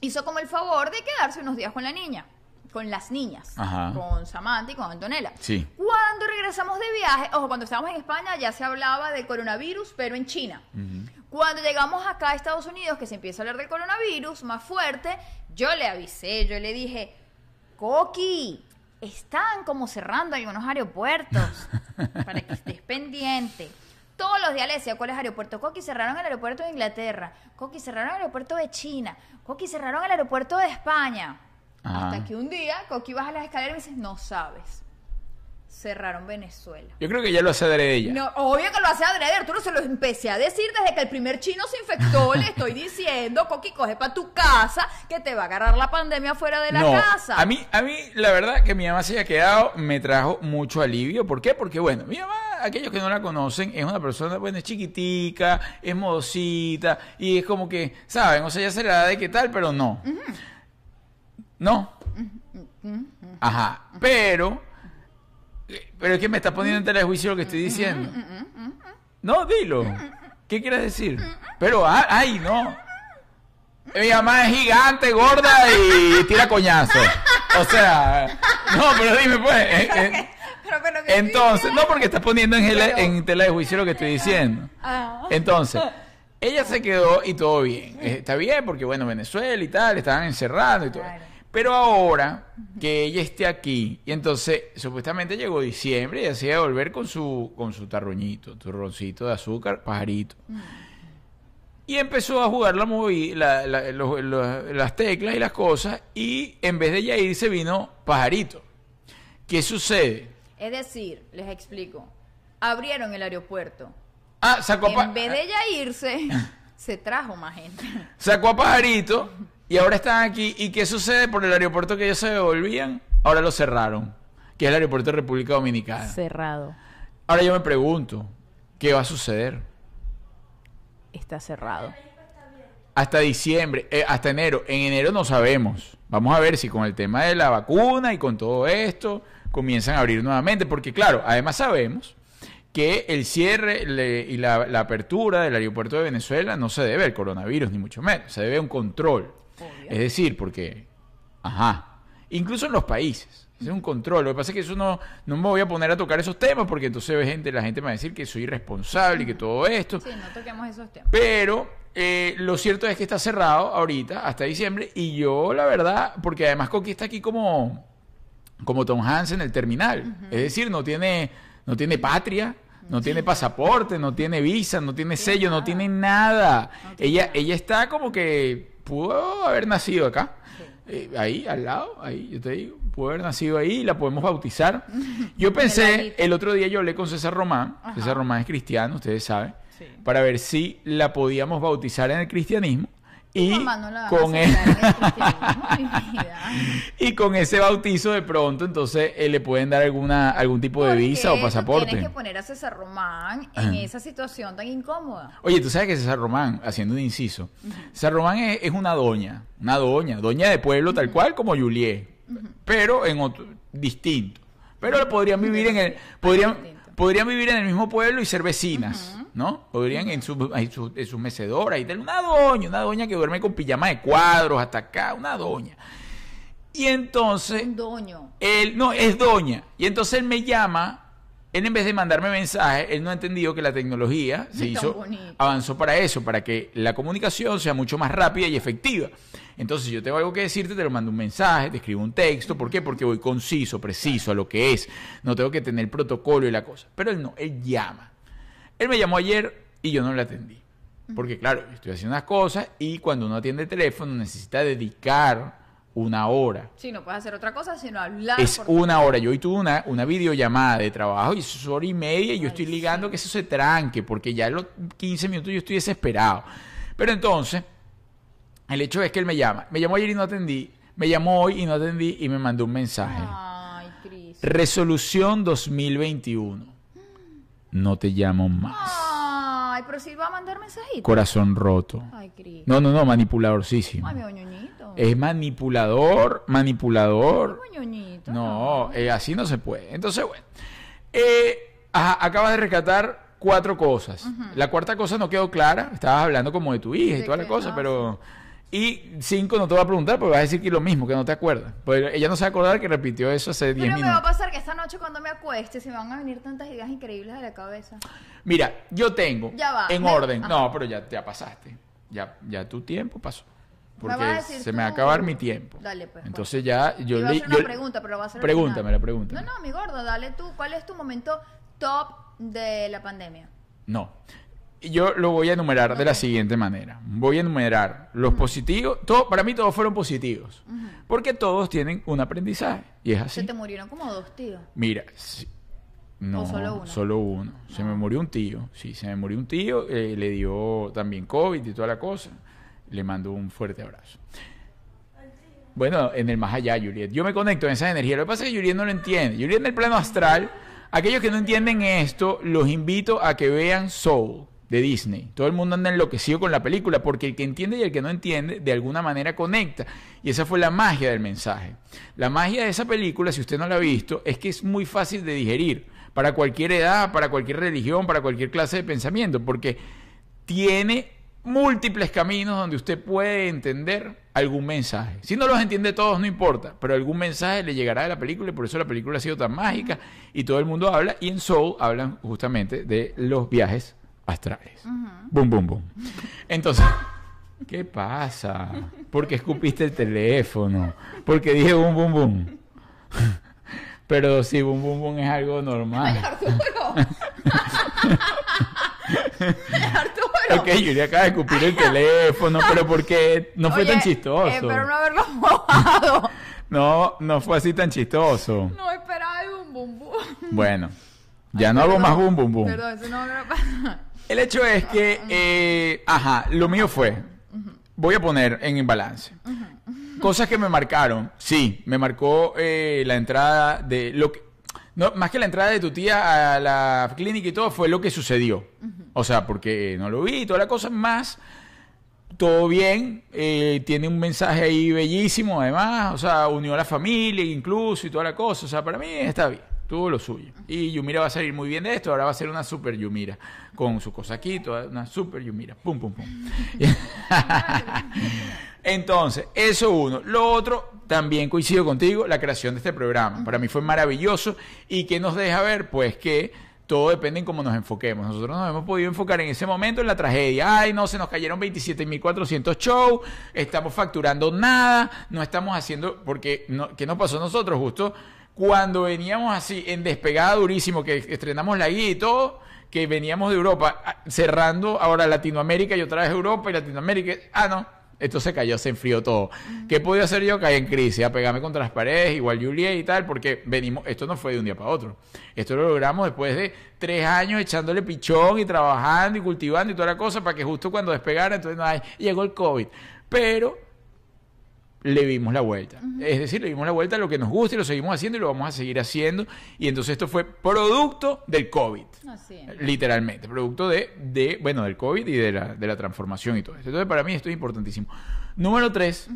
hizo como el favor de quedarse unos días con la niña, con las niñas, Ajá. con Samantha y con Antonella. Sí. Cuando regresamos de viaje, ojo, cuando estábamos en España ya se hablaba del coronavirus, pero en China. Cuando llegamos acá a Estados Unidos, que se empieza a hablar del coronavirus más fuerte, yo le avisé, yo le dije, Coqui, están como cerrando algunos aeropuertos para que estés pendiente. Todos los días le decía cuál es aeropuerto. Coqui cerraron el aeropuerto de Inglaterra. Coqui cerraron el aeropuerto de China. Coqui cerraron el aeropuerto de España. Ajá. Hasta que un día Coqui baja las escaleras y me dice, no sabes. Cerraron Venezuela. Yo creo que ya lo hace de ella. No, obvio que lo hace adrede, Arturo, se lo empecé a decir desde que el primer chino se infectó, le estoy diciendo, Coqui, coge para tu casa, que te va a agarrar la pandemia fuera de la no, casa. a mí, a mí, la verdad que mi mamá se haya quedado me trajo mucho alivio. ¿Por qué? Porque, bueno, mi mamá, aquellos que no la conocen, es una persona, bueno, es chiquitica, es modosita, y es como que, ¿saben? O sea, ya se la da de qué tal, pero no. No. Ajá. Pero, pero es que me está poniendo en tela de juicio lo que estoy diciendo. No, dilo. ¿Qué quieres decir? Pero, ay, no. Mi mamá es gigante, gorda y tira coñazo. O sea, no, pero dime pues. eh, eh, Pero que lo que entonces, no porque estás poniendo en, gela- Pero- en tela de juicio lo que estoy diciendo. Ah. Entonces, ella se quedó y todo bien. Está bien porque, bueno, Venezuela y tal, estaban encerrando y todo. Claro. Pero ahora que ella esté aquí, y entonces supuestamente llegó diciembre y hacía volver con su, con su tarroñito, turroncito de azúcar, pajarito. Y empezó a jugar la movi- la- la- los- los- las teclas y las cosas, y en vez de ella irse vino pajarito. ¿Qué sucede? Es decir, les explico. Abrieron el aeropuerto. Ah, sacó a, En vez de ella irse, se trajo más gente. sacó a pajarito y ahora están aquí. ¿Y qué sucede por el aeropuerto que ellos se devolvían? Ahora lo cerraron, que es el aeropuerto de República Dominicana. Cerrado. Ahora yo me pregunto, ¿qué va a suceder? Está cerrado. Hasta diciembre, eh, hasta enero. En enero no sabemos. Vamos a ver si con el tema de la vacuna y con todo esto comienzan a abrir nuevamente. Porque claro, además sabemos que el cierre le- y la, la apertura del aeropuerto de Venezuela no se debe al coronavirus, ni mucho menos. Se debe a un control. Obvio. Es decir, porque, ajá, incluso en los países. Es un control. Lo que pasa es que eso no, no me voy a poner a tocar esos temas porque entonces gente, la gente me va a decir que soy irresponsable y que todo esto. Sí, no toquemos esos temas. Pero eh, lo cierto es que está cerrado ahorita hasta diciembre y yo la verdad, porque además Coqui está aquí como, como Tom Hanks en el terminal. Es decir, no tiene, no tiene patria, no tiene pasaporte, no tiene visa, no tiene sello, no tiene nada. No tiene ella, nada. ella está como que pudo haber nacido acá. Sí. Eh, ahí, al lado, ahí, yo te digo, pudo haber nacido ahí, la podemos bautizar. Yo pensé, el otro día yo hablé con César Román, Ajá. César Román es cristiano, ustedes saben, Sí. para ver si la podíamos bautizar en el cristianismo y no la con el- y con ese bautizo de pronto entonces eh, le pueden dar alguna algún tipo de visa o pasaporte. Tienes que poner a César Román en Ajá. esa situación tan incómoda. Oye, tú sabes que César Román, haciendo un inciso, César Román es, es una doña, una doña, doña de pueblo tal cual como Juliet, pero en otro, distinto. Pero podrían vivir en el, podrían, podrían vivir en el mismo pueblo y ser vecinas, ¿no? Podrían en su, en su, en sus mecedoras y tal. Una doña, una doña que duerme con pijama de cuadros hasta acá, una doña. Y entonces, Un doño. él, no, es doña. Y entonces él me llama, él en vez de mandarme mensaje, él no ha entendido que la tecnología se hizo, bonito. avanzó para eso, para que la comunicación sea mucho más rápida y efectiva. Entonces, yo tengo algo que decirte, te lo mando un mensaje, te escribo un texto. ¿Por qué? Porque voy conciso, preciso a lo que es. No tengo que tener protocolo y la cosa. Pero él no, él llama. Él me llamó ayer y yo no le atendí. Porque claro, estoy haciendo unas cosas y cuando uno atiende el teléfono necesita dedicar una hora. Sí, no puedes hacer otra cosa sino hablar. Es una hora. Yo hoy tuve una, una videollamada de trabajo y es hora y media y yo Ay, estoy sí. ligando que eso se tranque porque ya en los 15 minutos yo estoy desesperado. Pero entonces, el hecho es que él me llama. Me llamó ayer y no atendí. Me llamó hoy y no atendí y me mandó un mensaje. Ay, Cris. Resolución 2021. No te llamo más. Ay, pero si va a mandar mensajitos. Corazón roto. Ay, Cris. No, no, no, manipuladorcísimo. Ay, mi oñoñito. Es manipulador, manipulador. Oñoñito. No, eh, así no se puede. Entonces, bueno. Eh, ajá, acabas de rescatar cuatro cosas. La cuarta cosa no quedó clara. Estabas hablando como de tu hija y ¿De toda la cosa, pero... Y cinco no te voy a preguntar porque vas a decir que lo mismo, que no te acuerdas. Porque ella no se va a acordar que repitió eso hace 10 Pero me va a minutos. pasar que esta noche cuando me acueste se me van a venir tantas ideas increíbles a la cabeza. Mira, yo tengo Ya va, en me- orden. ajá. No, pero ya, ya pasaste. Ya, ya tu tiempo pasó. Me vas a Porque decir se me va a acabar mi tiempo. Dale, pues, Entonces ya yo Iba a le- hacer una yo- pregunta, pero va a ser al Pregúntamela, final. pregúntamela. No, no, mi gordo, dale tú. ¿Cuál es tu momento top de la pandemia? No. Yo lo voy a enumerar de la siguiente manera. Voy a enumerar los positivos. Todo, para mí todos fueron positivos. Porque todos tienen un aprendizaje. Y es Se así. te murieron como dos tíos. Mira. sí. No, ¿O solo uno? solo uno. Se me murió un tío. Sí, se me murió un tío. eh, le dio también COVID y toda la cosa. Le mando un fuerte abrazo. Bueno, en el más allá, Juliet. Yo me conecto en esa energía. Lo que pasa es que Juliet no lo entiende. Juliet en el plano astral. Aquellos que no entienden esto, los invito a que vean Soul de Disney. Todo el mundo anda enloquecido con la película porque el que entiende y el que no entiende de alguna manera conecta. Y esa fue la magia del mensaje. La magia de esa película, si usted no la ha visto, es que es muy fácil de digerir para cualquier edad, para cualquier religión, para cualquier clase de pensamiento, porque tiene múltiples caminos donde usted puede entender algún mensaje. Si no los entiende todos, no importa, pero algún mensaje le llegará de la película y por eso la película ha sido tan mágica y todo el mundo habla y en Soul hablan justamente de los viajes astrales. Boom, boom, boom. Entonces, ¿Qué pasa? ¿Por qué escupiste el teléfono? Porque dije bum, bum, bum. Pero sí, bum, bum, bum es algo normal. Arturo. Arturo. Ok, Julia acaba de escupir el teléfono, pero ¿por qué? No fue Oye, tan chistoso. Espero no haberlo mojado. No, no fue así tan chistoso. No esperaba el bum bum bum. Bueno, ya no hago más bum, bum, bum. Perdón, eso no me pasa. El hecho es que, eh, ajá, lo mío fue, voy a poner en balance. Cosas que me marcaron. Sí, me marcó eh, la entrada de lo que... No, más que la entrada de tu tía a la clínica y todo, fue lo que sucedió. O sea, porque no lo vi y toda la cosa más. Todo bien, eh, tiene un mensaje ahí bellísimo además, o sea, unió a la familia incluso y toda la cosa, o sea, para mí está bien, tuvo lo suyo. Y Yumira va a salir muy bien de esto, ahora va a ser una super Yumira, con su cosa aquí, toda una super Yumira, pum, pum, pum. Entonces, eso uno. Lo otro, también coincido contigo, la creación de este programa. Para mí fue maravilloso y que nos deja ver, pues, que todo depende en cómo nos enfoquemos. Nosotros nos hemos podido enfocar en ese momento en la tragedia. Ay, no, se nos cayeron 27.400 shows, estamos facturando nada, no estamos haciendo, porque, no, ¿qué nos pasó a nosotros? Justo cuando veníamos así en despegada durísimo, que estrenamos la guía y todo, que veníamos de Europa, ah, cerrando ahora Latinoamérica y otra vez Europa y Latinoamérica. Ah, no. Esto se cayó, se enfrió todo. ¿Qué podido hacer yo? Caí en crisis, a pegarme contra las paredes, igual Juliet y tal, porque venimos, esto no fue de un día para otro. Esto lo logramos después de tres años echándole pichón y trabajando y cultivando y toda la cosa para que justo cuando despegara, entonces no hay, llegó el COVID. Pero le dimos la vuelta. Es decir, le dimos la vuelta a lo que nos gusta y lo seguimos haciendo y lo vamos a seguir haciendo. Y entonces esto fue producto del COVID. Así. Literalmente, producto de, de, bueno, del COVID y de la, de la transformación y todo eso. Entonces, para mí esto es importantísimo. Número tres,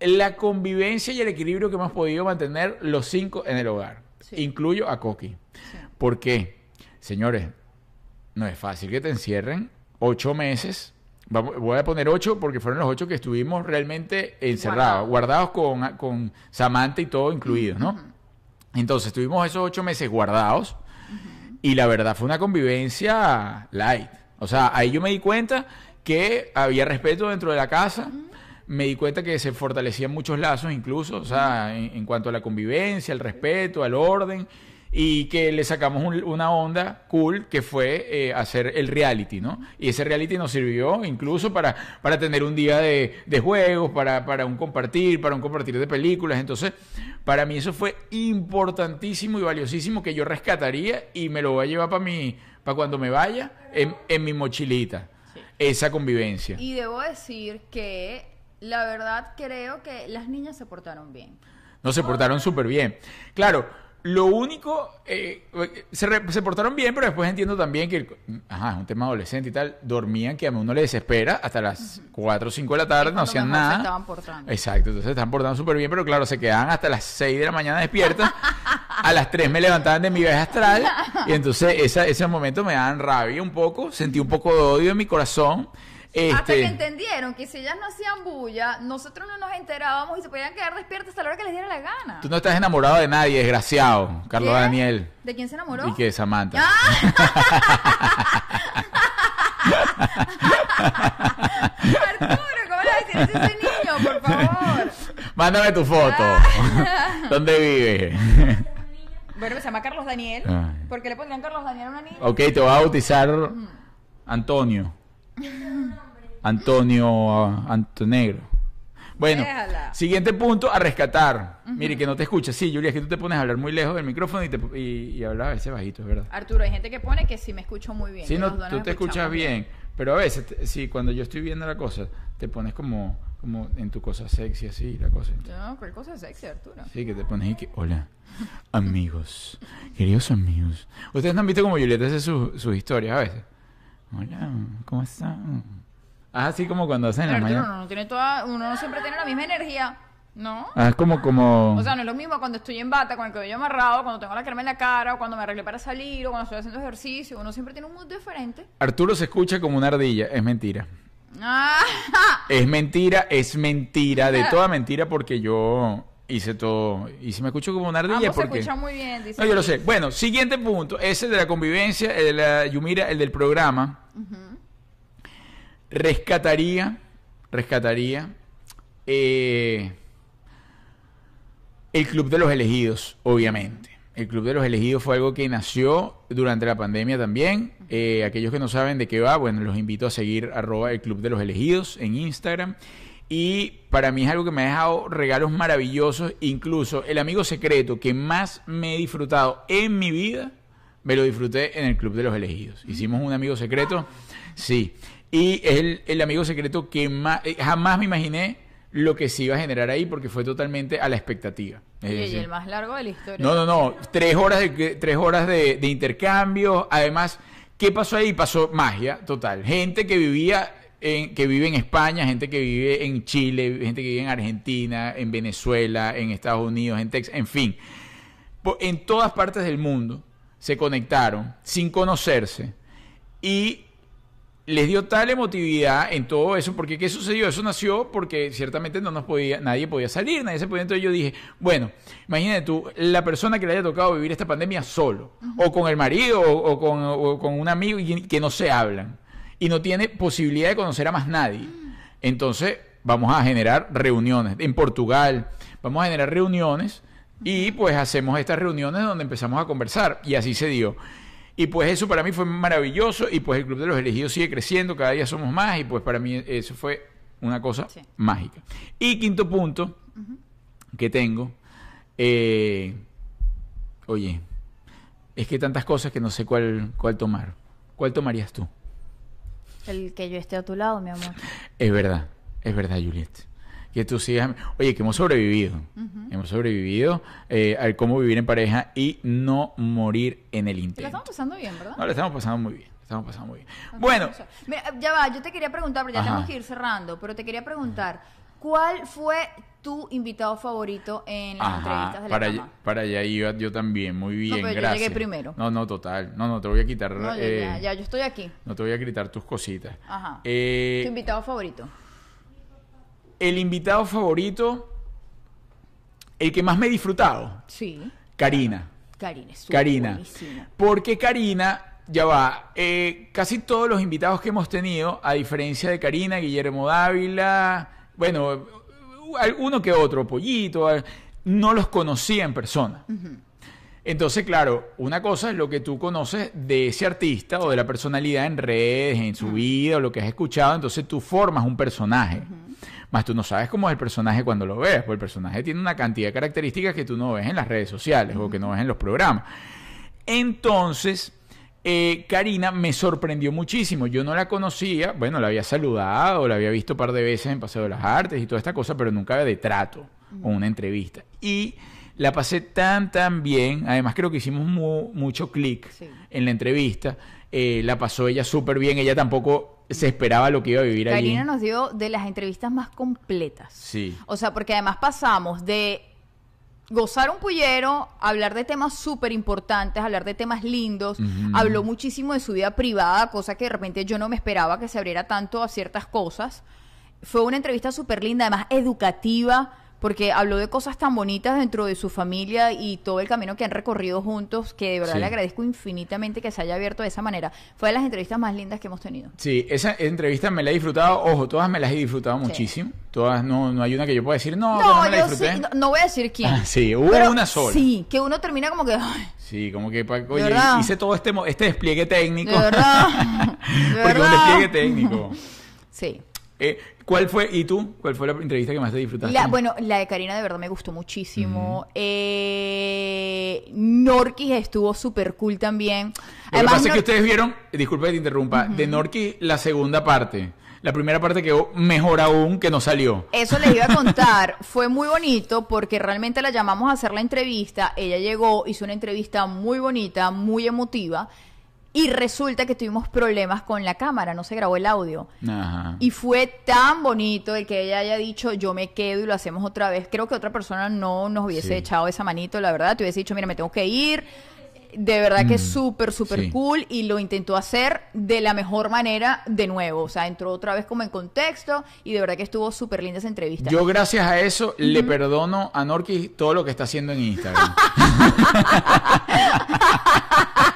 la convivencia y el equilibrio que hemos podido mantener los cinco en el hogar. Sí. Incluyo a Coqui. Sí. ¿Por qué? Señores, no es fácil que te encierren ocho meses. Vamos- voy a poner ocho porque fueron los ocho que estuvimos realmente encerrados, guardados con, con Samantha y todo incluido, ¿no? Entonces estuvimos esos ocho meses guardados y la verdad fue una convivencia light. O sea, ahí yo me di cuenta que había respeto dentro de la casa. Me di cuenta que se fortalecían muchos lazos incluso, o sea, en, en cuanto a la convivencia, al respeto, al orden, y que le sacamos un- una onda cool que fue eh, hacer el reality, ¿no? Y ese reality nos sirvió incluso para, para tener un día de, de juegos, para, para un compartir, para un compartir de películas. Entonces, para mí eso fue importantísimo y valiosísimo que yo rescataría y me lo voy a llevar para mi, para cuando me vaya en, en mi mochilita. Sí. Esa convivencia. Y debo decir que la verdad creo que las niñas se portaron bien. No se portaron súper bien. Claro, lo único, eh, se, re- se portaron bien, pero después entiendo también que, el- ajá, es un tema adolescente y tal, dormían que a uno le desespera hasta las 4 o 5 de la tarde, no hacían se nada. estaban portando. Exacto, entonces se están portando súper bien, pero claro, se quedaban hasta las 6 de la mañana despiertas. A las 3 me levantaban de mi viaje astral y entonces esa, ese momento me daban rabia un poco, sentí un poco de odio en mi corazón. Hasta que Este, entendieron que si ellas no hacían bulla, nosotros no nos enterábamos y se podían quedar despiertas a la hora que les diera la gana. tú no estás enamorado de nadie, desgraciado, Carlos ¿Qué? Daniel. ¿De quién se enamoró? Y que Samantha. Arturo, ¿cómo le vas a decir eso a ese niño, por favor? Mándame tu foto. Ah. ¿Dónde vive? Bueno, se llama Carlos Daniel. Ay. ¿Por qué le pondrían Carlos Daniel a una niña? ok, te voy a bautizar Antonio. Antonio ah, Antonegro. Bueno, Déjala. siguiente punto a rescatar. Mire, que no te escuchas. Sí, Julia, es que tú te pones a hablar muy lejos del micrófono y, te, y, y hablas a veces bajito, es verdad. Arturo, hay gente que pone que sí me escucho muy bien. Sí, no, tú te escuchas bien, pero a veces, te- sí, cuando yo estoy viendo la cosa, te pones como, como en tu cosa sexy, así, la cosa. No, cualquier cosa sexy, Arturo. Sí, que te pones y que, hola, amigos, queridos amigos. Ustedes no han visto como Julieta hace sus sus historias a veces. Hola, ¿cómo están? Ah, así como cuando hacen en la Arturo, mañana. uno no tiene toda, uno no siempre tiene la misma energía, ¿no? Ah, es como, como... O sea, no es lo mismo cuando estoy en bata, con el cabello amarrado, cuando tengo la crema en la cara, o cuando me arreglé para salir, o cuando estoy haciendo ejercicio. Uno siempre tiene un mood diferente. Arturo se escucha como una ardilla, es mentira. Ah, Es mentira, es mentira, de toda mentira porque yo hice todo. Y si me escucho como una ardilla se porque... escuchan muy bien, dice. No, yo lo sé. Bueno, siguiente punto, ese de la convivencia, el de la Yumira, el del programa. Rescataría rescataría eh, el Club de los Elegidos, obviamente. El Club de los Elegidos fue algo que nació durante la pandemia también. Eh, aquellos que no saben de qué va, bueno, los invito a seguir arroba el Club de los Elegidos en Instagram. Y para mí es algo que me ha dejado regalos maravillosos. Incluso el amigo secreto que más me he disfrutado en mi vida, me lo disfruté en el Club de los Elegidos. Hicimos un amigo secreto, sí. Y es el, el amigo secreto que más, eh, jamás me imaginé lo que se iba a generar ahí porque fue totalmente a la expectativa. Es Y decir, el más largo de la historia. no, no, no. Tres horas de, tres horas de, de intercambio. Además, ¿qué pasó ahí? Pasó magia total. Gente que vivía en, que vive en España, gente que vive en Chile, gente que vive en Argentina, en Venezuela, en Estados Unidos, en Texas, en fin. En todas partes del mundo se conectaron sin conocerse y les dio tal emotividad en todo eso, porque ¿qué sucedió? Eso nació porque ciertamente no nos podía, nadie podía salir, nadie se podía. Entonces yo dije, bueno, imagínate tú, la persona que le haya tocado vivir esta pandemia solo, o con el marido, o, o con, o con un amigo y que no se hablan, y no tiene posibilidad de conocer a más nadie. Entonces vamos a generar reuniones en Portugal, vamos a generar reuniones y pues hacemos estas reuniones donde empezamos a conversar y así se dio. Y pues eso para mí fue maravilloso y pues el Club de los Elegidos sigue creciendo, cada día somos más y pues para mí eso fue una cosa Sí. mágica. Y quinto punto que tengo, eh, oye, es que tantas cosas que no sé cuál, cuál tomar. ¿Cuál tomarías tú? El que yo esté a tu lado, mi amor. Es verdad, es verdad, Juliet. Que tú sigas. Oye, que hemos sobrevivido. Hemos sobrevivido eh, al cómo vivir en pareja y no morir en el intento. estamos pasando bien, ¿verdad? No, le estamos pasando muy bien. Estamos pasando muy bien. Bueno, Mira, ya va, yo te quería preguntar, pero ya Ajá. tenemos que ir cerrando, pero te quería preguntar, ¿cuál fue tu invitado favorito en las entrevistas de la para, cama? allá, para allá iba yo también. Muy bien, pero yo llegué gracias. primero. No, no, total. No, no, te voy a quitar. No, ya, eh, ya, ya, yo estoy aquí. No te voy a quitar tus cositas. Ajá. Eh, ¿Tu invitado favorito? el invitado favorito, el que más me he disfrutado, Sí. Karina. Karina. estuvo Karina. buenísimo. Porque Karina, ya va, eh, casi todos los invitados que hemos tenido, a diferencia de Karina, Guillermo Dávila, bueno, alguno que otro, Pollito, no los conocía en persona. Entonces, claro, una cosa es lo que tú conoces de ese artista o de la personalidad en redes, en su vida, o lo que has escuchado, entonces tú formas un personaje. Más tú no sabes cómo es el personaje cuando lo ves, porque el personaje tiene una cantidad de características que tú no ves en las redes sociales o que no ves en los programas. Entonces, eh, Karina me sorprendió muchísimo. Yo no la conocía, bueno, la había saludado, la había visto un par de veces en Paseo de las Artes y toda esta cosa, pero nunca de trato o una entrevista. Y la pasé tan, tan bien. Además, creo que hicimos mu- mucho clic Sí. en la entrevista. Eh, la pasó ella súper bien. Ella tampoco se esperaba lo que iba a vivir allí. Karina nos dio de las entrevistas más completas. Sí. O sea, porque además pasamos de gozar un pullero, hablar de temas súper importantes, hablar de temas lindos, habló muchísimo de su vida privada, cosa que de repente yo no me esperaba que se abriera tanto a ciertas cosas. Fue una entrevista súper linda, además educativa, porque habló de cosas tan bonitas dentro de su familia y todo el camino que han recorrido juntos, que de verdad Sí. le agradezco infinitamente que se haya abierto de esa manera. Fue de las entrevistas más lindas que hemos tenido. Sí, esa entrevista me la he disfrutado. Ojo, todas me las he disfrutado muchísimo. Todas, no, no hay una que yo pueda decir, no, que no me la disfruté. sí, no, no voy a decir quién. Ah, sí, hubo Pero una sola. Sí, que uno termina como que. ay, Sí, como que, oye, hice todo este, este despliegue técnico. De verdad. De Porque un verdad. despliegue técnico. Sí. Eh, ¿Cuál fue, y tú, cuál fue la entrevista que más te disfrutaste? La- bueno, la de Karina de verdad me gustó muchísimo. Eh, Norquis estuvo súper cool también. Lo que pasa es que ustedes vieron, disculpe que te interrumpa, de Norki la segunda parte. La primera parte quedó mejor aún que no salió. Eso les iba a contar. Fue muy bonito porque realmente la llamamos a hacer la entrevista. Ella llegó, hizo una entrevista muy bonita, muy emotiva. Y resulta que tuvimos problemas con la cámara, no se grabó el audio. Ajá. Y fue tan bonito el que ella haya dicho, yo me quedo y lo hacemos otra vez. Creo que otra persona no nos hubiese Sí. echado esa manito, la verdad. Te hubiese dicho, mira, me tengo que ir. De verdad que es Mm, súper, súper sí. cool y lo intentó hacer de la mejor manera de nuevo. O sea, entró otra vez como en contexto y de verdad que estuvo súper linda esa entrevista. Yo gracias a eso le perdono a Norki todo lo que está haciendo en Instagram.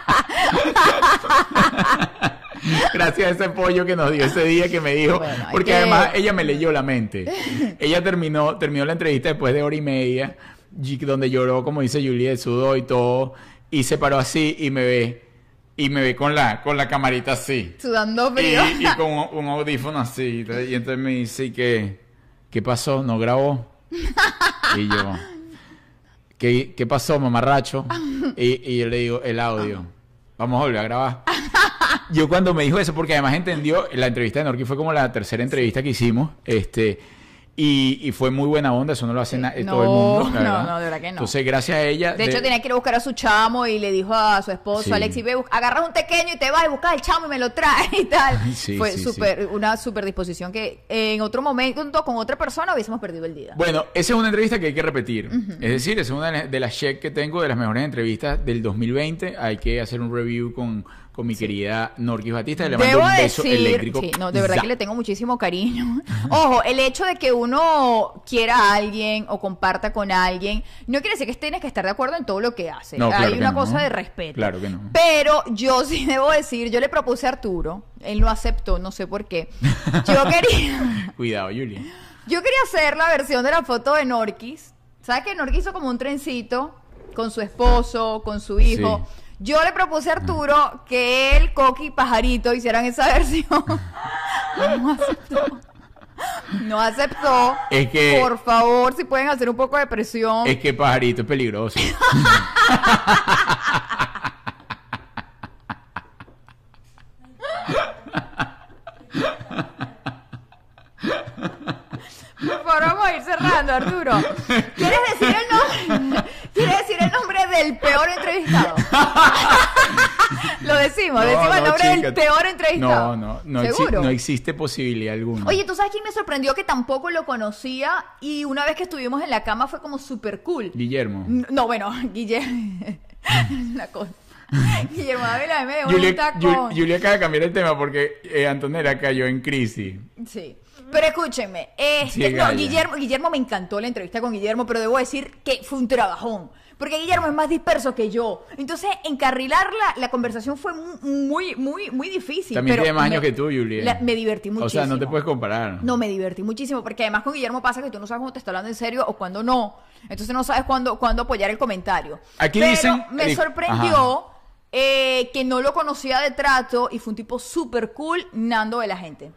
gracias a ese pollo que nos dio ese día que me dijo, Bueno, porque que- además ella me leyó la mente. ella terminó, terminó la entrevista después de hora y media, donde lloró, como dice Juliet, sudó y todo, y se paró así y me ve, y me ve con la, con la camarita así. Sudando Y, frío. y con un, un audífono así. Y entonces me dice, ¿y qué, qué pasó? ¿No grabó? Y yo, ¿qué, qué pasó, mamarracho? Y, y yo le digo, el audio. Vamos a volver a grabar. Yo cuando me dijo eso, porque además entendió, la entrevista de Norki fue como la tercera entrevista que hicimos, este, y, y fue muy buena onda, eso no lo hace No, todo el mundo. la no, verdad. no, de verdad que no. Entonces, gracias a ella. De hecho, tenía que ir a buscar a su chamo y le dijo a su esposo, Sí. Alexis, ve, agarras un pequeño y te vas y buscas el chamo y me lo traes y tal. Sí, Fue sí, súper, una super disposición que en otro momento con otra persona hubiésemos perdido el día. Bueno, esa es una entrevista que hay que repetir. Es decir, es una de las- de las check que tengo de las mejores entrevistas del 2020. Hay que hacer un review con, con mi querida Norquis Batista. Le mando un beso decir, eléctrico. sí, no, de verdad Ya. que le tengo muchísimo cariño. Ojo, el hecho de que uno quiera a alguien o comparta con alguien, no quiere decir que tienes que estar de acuerdo en todo lo que hace. No, claro Hay una no. cosa de respeto. Claro que no. Pero yo sí debo decir, yo le propuse a Arturo, él no aceptó, no sé por qué. Yo quería, Cuidado, Julia. yo quería hacer la versión de la foto de Norquis. ¿Sabes que Norquis hizo como un trencito con su esposo, con su hijo? Sí. Yo le propuse a Arturo que él, Coqui y Pajarito hicieran esa versión. No aceptó. No aceptó. Es que- Por favor, si pueden hacer un poco de presión. Es que pajarito es peligroso. Por favor, vamos a ir cerrando, Arturo. ¿Quieres decir el nombre? ¿Quieres decir el nombre del peor entrevistado? Lo decimos, No, decimos el no, nombre del peor entrevistado. No, no, no, ¿Seguro? no existe posibilidad alguna. Oye, ¿tú sabes quién me sorprendió que tampoco lo conocía? Y una vez que estuvimos en la cama fue como súper cool. Guillermo. No, bueno, Guillermo. Una cosa. Guillermo Ávila me Julia, Julia acaba de cambiar el tema porque eh, Antonella cayó en crisis. Sí. Pero escúchenme, este, Sí, no, Gaya. Guillermo, Guillermo me encantó la entrevista con Guillermo, pero debo decir que fue un trabajón. Porque Guillermo es más disperso que yo. Entonces, encarrilar la, la conversación fue mu- muy, muy, muy difícil. También pero tiene más me- años que tú, Julia. la- me divertí muchísimo. O sea, no te puedes comparar. No, me divertí muchísimo, porque además con Guillermo pasa que tú no sabes cuándo te está hablando en serio o cuándo no. Entonces no sabes cuándo, cuándo apoyar el comentario. Aquí Pero dicen- me di- sorprendió eh, que no lo conocía de trato y fue un tipo súper cool, Nando de la gente.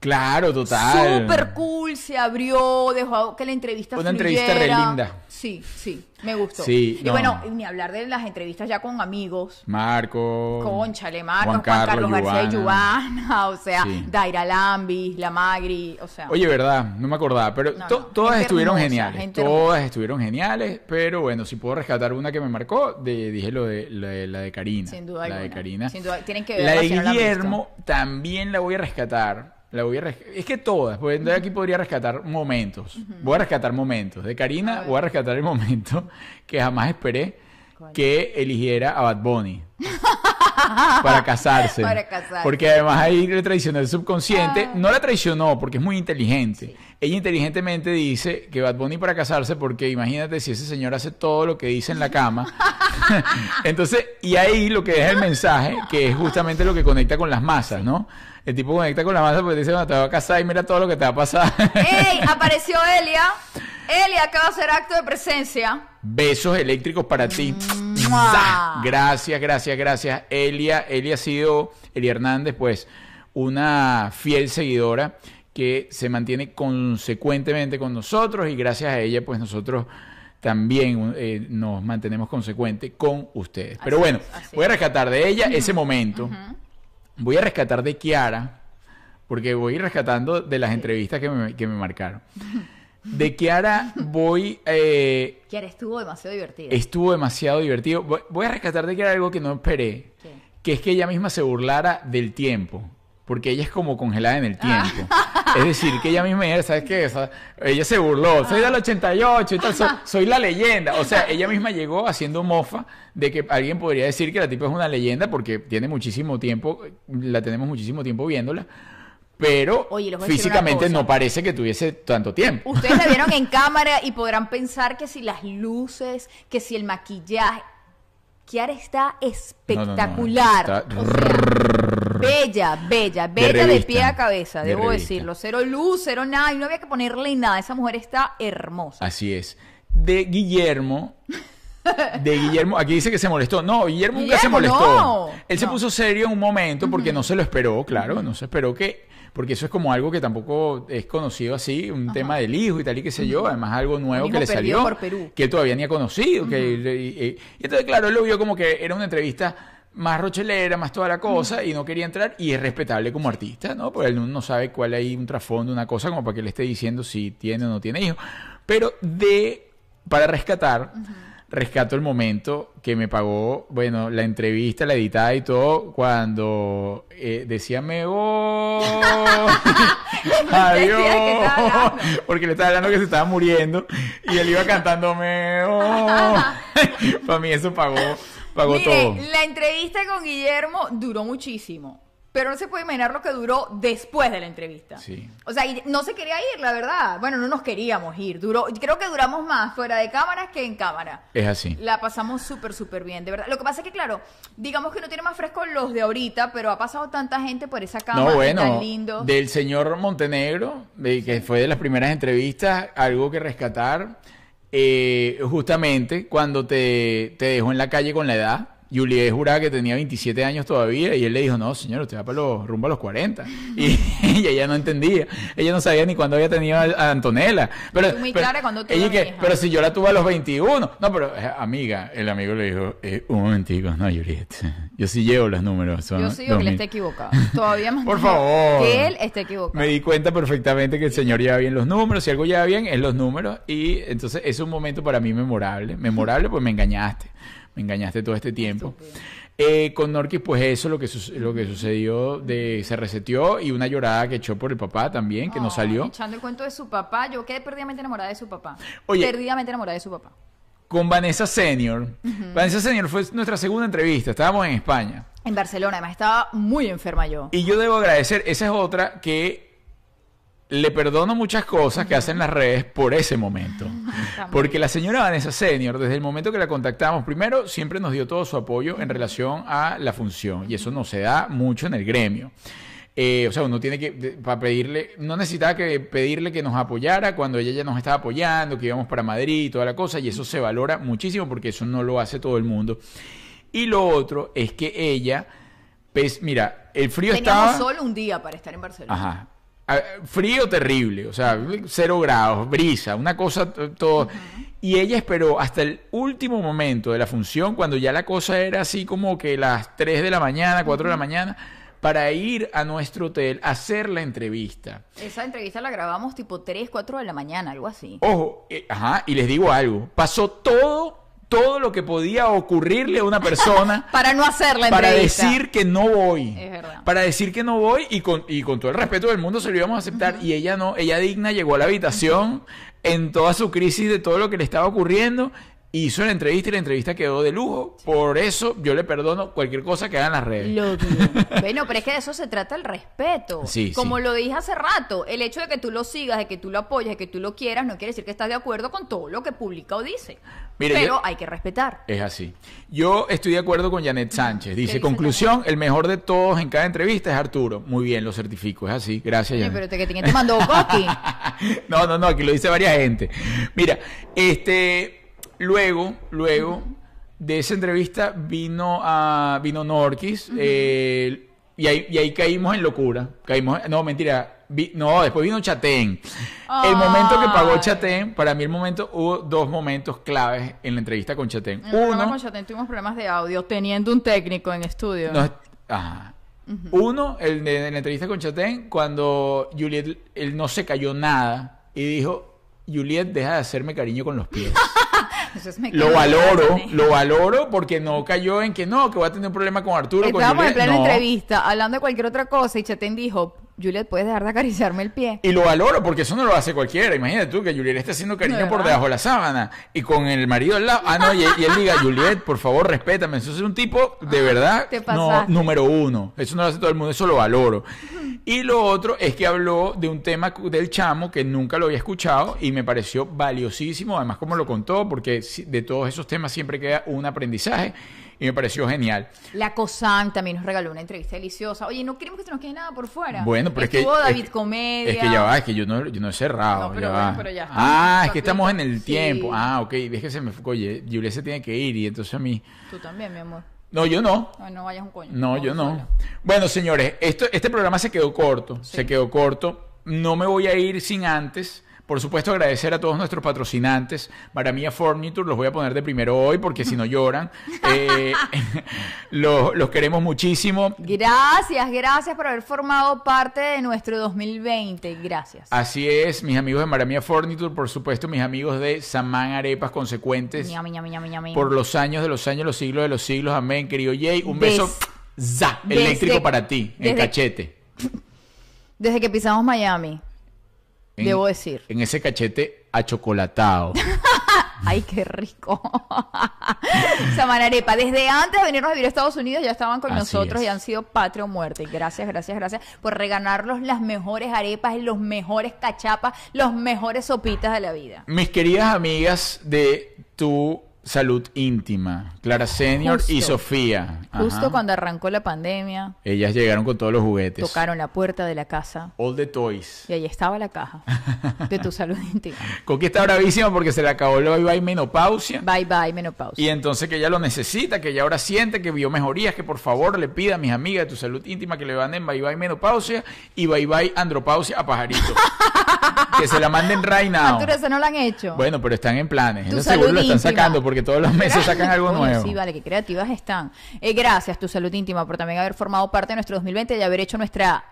Claro, total. Súper cool, se abrió, dejó que la entrevista Una entrevista re linda. Sí, sí, me gustó. Sí, y no. bueno, ni hablar de las entrevistas ya con amigos. Marco. Conchale, Marcos, Juan Juan Carlos, García y. Giovanna, o sea, Sí. Daira Lambis, La Magri, o sea. Oye, verdad, no me acordaba, pero No, to- no, todas gente estuvieron hermosa, geniales. Todas hermosa. estuvieron geniales, pero bueno, si puedo rescatar una que me marcó, de- dije lo de, la de la de Karina. Sin duda La de. Karina. Sin duda, tienen que La de no la han Guillermo también la voy a rescatar. La voy a res- Es que todas, pues de aquí podría rescatar momentos. Voy a rescatar momentos. De Karina voy a rescatar el momento que jamás esperé ¿Cuál? que eligiera a Bad Bunny. para casarse. Para casarse. Porque además ahí le traicionó el subconsciente. Ah. No la traicionó porque es muy inteligente. Ella inteligentemente dice que Bad Bunny para casarse porque imagínate si ese señor hace todo lo que dice en la cama. Entonces, y ahí lo que deja el mensaje, que es justamente lo que conecta con las masas, ¿no? El tipo conecta con las masas porque dice, bueno, te vas a casar y mira todo lo que te va a pasar. ¡Ey! Apareció Elia. Elia acaba de hacer acto de presencia. Besos eléctricos para ti. Gracias, gracias, gracias. Elia, Elia ha sido, Elia Hernández, pues, una fiel seguidora que se mantiene consecuentemente con nosotros y gracias a ella, pues nosotros también eh, nos mantenemos consecuentes con ustedes. Pero bueno, es, voy a es. rescatar de ella ese momento. Voy a rescatar de Kiara, porque voy rescatando de las entrevistas que me, que me marcaron. De Kiara voy... eh, Kiara estuvo demasiado divertida. Estuvo demasiado divertido. Voy- a rescatar de que era algo que no esperé. ¿Qué? Que es que ella misma se burlara del tiempo. Porque ella es como congelada en el tiempo. Ah. Es decir, que ella misma, ¿sabes qué? Esa- ella se burló. Soy del 88 y tal. so- soy la leyenda. O sea, ella misma llegó haciendo mofa de que alguien podría decir que la tipa es una leyenda porque tiene muchísimo tiempo, la tenemos muchísimo tiempo viéndola. Pero Oye, físicamente no parece que tuviese tanto tiempo. Ustedes la vieron en cámara y podrán pensar que si las luces, que si el maquillaje. Kiara está No, no, no, espectacular. está O sea, bella, bella, bella de, pie a cabeza, de debo revista. decirlo. Cero luz, cero nada, y no había que ponerle nada. Esa mujer está hermosa. Así es. De Guillermo. De Guillermo, aquí dice que se molestó. No, Guillermo, nunca se molestó. no. Él se No. puso serio en un momento porque no se lo esperó, claro, no se esperó que. Porque eso es como algo que tampoco es conocido así, un tema del hijo y tal y qué sé yo, además algo nuevo que le salió, por Perú. que todavía ni ha conocido. que, y, y- y entonces, claro, él lo vio como que era una entrevista más rochelera, más toda la cosa, y no quería entrar, y es respetable como artista, ¿no? Porque él no sabe cuál hay un trasfondo, una cosa, como para que le esté diciendo si tiene o no tiene hijos. Pero de, para rescatar, rescato el momento que me pagó, bueno, la entrevista, la editada y todo, cuando eh, decía me voy, adiós, porque le estaba hablando que se estaba muriendo, y él iba cantando me voy. Para mí eso pagó, pagó Mire, todo. la entrevista con Guillermo duró muchísimo. Pero no se puede imaginar lo que duró después de la entrevista. Sí. O sea, y no se quería ir, la verdad. Bueno, no nos queríamos ir. Duró, creo que duramos más fuera de cámaras que en cámara. Es así. La pasamos súper, súper bien, de verdad. Lo que pasa es que, claro, digamos que no tiene más fresco los de ahorita, pero ha pasado tanta gente por esa cámara No, bueno, tan lindo. del señor Montenegro, de- que fue de las primeras entrevistas, algo que rescatar, eh, justamente cuando te, te dejó en la calle con la edad. Juliet juraba que tenía 27 años todavía y él le dijo, no, señor, usted va para los, rumbo a los 40. Y, y ella no entendía. Ella no sabía ni cuándo había tenido a, Antonella. Pero, muy pero- clara cuando ella que, pero si yo la tuve a los 21. No, pero eh, amiga, el amigo le dijo, eh, un momentico, no, Juliet. Yo sí llevo los números. son Yo sí digo que él 2000. está equivocado. Todavía más Por favor. Que él está equivocado. Me di cuenta perfectamente que el señor lleva bien los números. Si algo lleva bien, es los números. Y entonces es un momento para mí memorable. Memorable, pues me engañaste. Me engañaste todo este tiempo. Eh, con Norquis, pues eso lo que, lo que sucedió, de, se reseteó y una llorada que echó por el papá también, que no salió. Echando el cuento de su papá, yo quedé perdidamente enamorada de su papá. Oye. Perdidamente enamorada de su papá. Con Vanessa Senior. Vanessa Senior fue nuestra segunda entrevista. Estábamos en España. En Barcelona, además estaba muy enferma yo. Y yo debo agradecer, esa es otra que le perdono muchas cosas que hacen las redes por ese momento. Porque la señora Vanessa Senior, desde el momento que la contactamos, primero siempre nos dio todo su apoyo en relación a la función. Y eso no se da mucho en el gremio. Eh, o sea, uno tiene que, para pedirle, no necesitaba que pedirle que nos apoyara cuando ella ya nos estaba apoyando, que íbamos para Madrid y toda la cosa, y eso se valora muchísimo porque eso no lo hace todo el mundo. Y lo otro es que ella, pues, mira, el frío Teníamos estaba... solo un día para estar en Barcelona. Ajá. Frío terrible, o sea, cero grados, brisa, una cosa todo. Y ella esperó hasta el último momento de la función, cuando ya la cosa era así como que las 3 de la mañana, 4 de la mañana, para ir a nuestro hotel a hacer la entrevista. Esa entrevista la grabamos tipo 3, 4 de la mañana, algo así. Ojo, eh, ajá, y les digo algo, pasó todo, todo lo que podía ocurrirle a una persona Para no hacer la para decir que no voy. Es verdad. Para decir que no voy y con, y con todo el respeto del mundo se lo íbamos a aceptar. Y ella no, ella digna llegó a la habitación en toda su crisis de todo lo que le estaba ocurriendo. Hizo la entrevista y la entrevista quedó de lujo. Por eso yo le perdono cualquier cosa que haga en las redes. Lo bueno, pero es que de eso se trata el respeto. Sí, Como sí. lo dije hace rato, el hecho de que tú lo sigas, de que tú lo apoyes, de que tú lo quieras, no quiere decir que estás de acuerdo con todo lo que publica o dice. Mire, pero yo- hay que respetar. Es así. Yo estoy de acuerdo con Janet Sánchez. Dice, conclusión, el mejor de todos en cada entrevista es Arturo. Muy bien, lo certifico. Es así. Gracias, Janet. pero te, que te, te mandó Coqui. no, no, no, aquí lo dice varias gente. Mira, este, luego, luego de esa entrevista vino a, vino Norquis, eh, y, ahí, y ahí caímos en locura. Caímos, no, mentira, vi- no, después vino Chatén. El momento que pagó. Chatén, para mí el momento, hubo dos momentos claves en la entrevista con Chatén. En el programa Uno, con Chatén tuvimos problemas de audio, teniendo un técnico en estudio. no, ajá. Uno, el de, de la entrevista con Chatén, cuando Juliet, él no se cayó nada y dijo, Juliet, deja de hacerme cariño con los pies. Entonces lo valoro, lo valoro porque no cayó en que no, que voy a tener un problema con Arturo. con Estábamos en plena No. entrevista, hablando de cualquier otra cosa, y Chatén dijo, Juliet, ¿puedes dejar de acariciarme el pie? Y lo valoro porque eso no lo hace cualquiera. Imagínate tú que Juliet esté haciendo cariño ¿De por verdad? debajo de la sábana y con el marido al lado. Ah, no, y, y él diga, Juliet, por favor, respétame. Eso es un tipo de verdad te no, número uno. Eso no lo hace todo el mundo, eso lo valoro. Y lo otro es que habló de un tema del chamo que nunca lo había escuchado y me pareció valiosísimo, además como lo contó, porque de todos esos temas siempre queda un aprendizaje. Y me pareció genial. La COSAN también nos regaló una entrevista deliciosa. Oye, no queremos que se nos quede nada por fuera. Bueno, pero es que. Es David que- Comedia. Es que ya va, es que yo no, yo no he cerrado. No, pero ya bueno, va. pero ya está. Ah, es que estamos en el Sí. tiempo. Ah, ok. Es que se me fue. Oye, Julia se tiene que ir y entonces a mí. Tú también, mi amor. No, yo no. No, no vayas un coño. No, yo no. sola. Bueno, señores, esto, este programa se quedó corto. Sí. Se quedó corto. No me voy a ir sin antes. Por supuesto, agradecer a todos nuestros patrocinantes. Maramia Furniture, los voy a poner de primero hoy porque si no lloran. Eh, los, los queremos muchísimo. Gracias, gracias por haber formado parte de nuestro 2020. Gracias. Así es, mis amigos de Maramia Furniture, por supuesto, mis amigos de Samán Arepas Consecuentes. Por los años de los años, los siglos de los siglos. Amén, querido Jay. Un Des- beso za, desde- eléctrico para ti, en desde- cachete. Desde que pisamos Miami, En- debo decir. En ese cachete achocolatado. Ay, qué rico. Samanarepa, desde antes de venirnos a vivir a Estados Unidos ya estaban con Así nosotros es. y han sido patria o muerte. Gracias, gracias, gracias por regalarnos las mejores arepas los mejores cachapas, los mejores sopitas de la vida. Mis queridas amigas de tu salud íntima, Clara Senior y Justo. Sofía. Justo Ajá. cuando arrancó la pandemia, Ellas llegaron con todos los juguetes. tocaron la puerta de la casa All the toys. y ahí estaba la caja de tu salud íntima. Coqui está bravísima porque se le acabó la bye bye menopausia. Bye bye, menopausia. Y entonces que ella lo necesita, que ella ahora siente que vio mejorías, que por favor le pida a mis amigas de tu salud íntima que le manden bye bye menopausia y bye bye andropausia a pajarito. que se la manden right now. Arturo, ¿eso no lo han hecho? Bueno, pero están en planes. Tu Eso seguro salud lo están íntima. sacando porque todos los meses sacan algo nuevo. Sí, vale, qué creativas están. Eh, gracias, tu salud íntima, por también haber formado parte de nuestro 2020 y haber hecho nuestra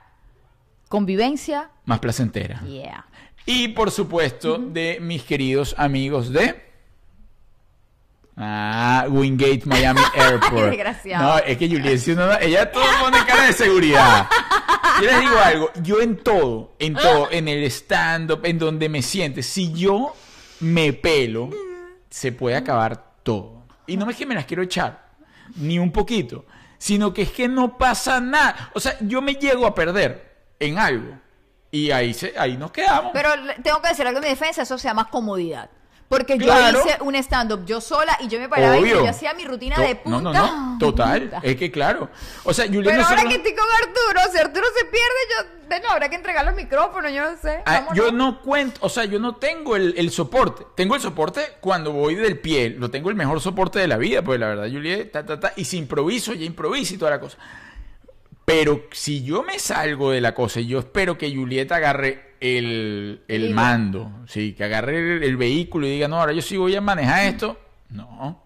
convivencia. Más placentera. Yeah. Y por supuesto, de mis queridos amigos de. Ah, Wingate Miami Airport. desgraciado. No, es que Juliet, si uno no- ella todo pone cara de seguridad. Yo les digo algo, yo en todo, en todo, en el stand-up, en donde me siente, si yo me pelo, se puede acabar todo. Y no es que me las quiero echar, ni un poquito, sino que es que no pasa nada. O sea, yo me llego a perder en algo. Y ahí, se, ahí nos quedamos. Pero tengo que decir algo en mi defensa, eso se llama comodidad. Porque Claro. yo hice un stand-up yo sola y yo me paraba y yo hacía mi rutina To- de punta. No, no, no. Total. punta. Es que claro. O sea, Juliet Pero ahora que estoy con Arturo, si Arturo se pierde, yo de no, habrá que entregarle el micrófono, yo no sé. Ah, yo no cuento, o sea, yo no tengo el, el soporte. Tengo el soporte cuando voy del pie. Lo tengo el mejor soporte de la vida, pues la verdad, Juliet, ta, ta, ta. Y si improviso, ya improviso y toda la cosa. Pero si yo me salgo de la cosa y yo espero que Juliet agarre el, el mando, sí, que agarre el, el vehículo y diga, no, ahora yo sí voy a manejar esto. No.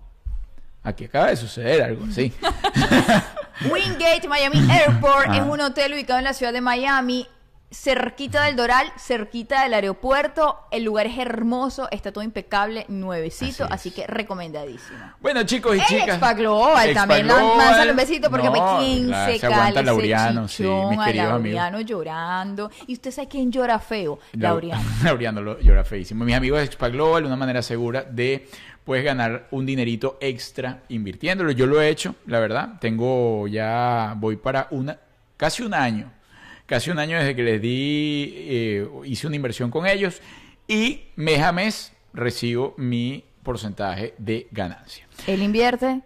Aquí acaba de suceder algo así. Wingate Miami Airport Ah. es un hotel ubicado en la ciudad de Miami, cerquita del Doral, cerquita del aeropuerto. El lugar es hermoso, está todo impecable, nuevecito, Así que recomendadísimo. Bueno, chicos y El chicas. Expa Global Expa también, la- un besito porque No, claro, se aguanta Laureano, sí, mis amigos. Laureano llorando. Y usted sabe quién llora feo, Lau- Laureano. Laureano lo llora feísimo. Mis amigos de Expa Global, una manera segura de puedes ganar un dinerito extra invirtiéndolo. Yo lo he hecho, la verdad. Tengo ya, voy para una, casi un año. Casi un año desde que les di, eh, hice una inversión con ellos y mes a mes recibo mi porcentaje de ganancia. Él invierte,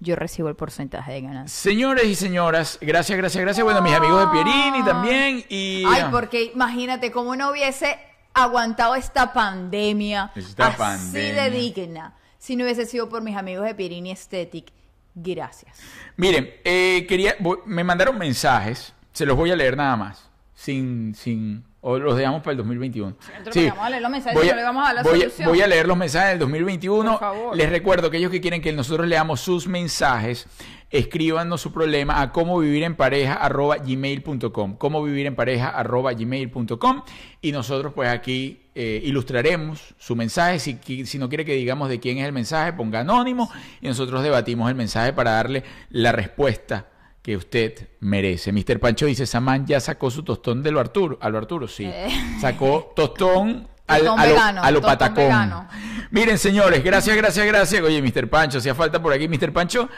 yo recibo el porcentaje de ganancia. Señores y señoras, gracias, gracias, gracias. Bueno, mis amigos de Pierini también y... Ay, porque imagínate cómo no hubiese aguantado esta pandemia Esta así pandemia. de digna si no hubiese sido por mis amigos de Pirini Aesthetic. Gracias. Miren, eh, quería, me mandaron mensajes, se los voy a leer nada más, sin, sin, o los dejamos para el 2021. Entonces, vamos a leer los mensajes voy no le vamos a dar la voy solución. voy a leer los mensajes del 2021. Por favor. Les recuerdo que aquellos que quieren que nosotros leamos sus mensajes, escríbanos su problema a cómo vivir en pareja arroba gmail.com, cómo vivir en pareja arroba gmail.com y nosotros pues aquí eh, ilustraremos su mensaje. Si, si no quiere que digamos de quién es el mensaje, ponga anónimo y nosotros debatimos el mensaje para darle la respuesta que usted merece. Mr. Pancho dice, Samán ya sacó su tostón de lo Arturo. A lo Arturo, sí. Eh. Sacó tostón al, a lo, vegano, a lo tostón patacón. vegano. Miren, señores, gracias, gracias, gracias. Oye, Mr. Pancho, hacía falta por aquí. Mr. Pancho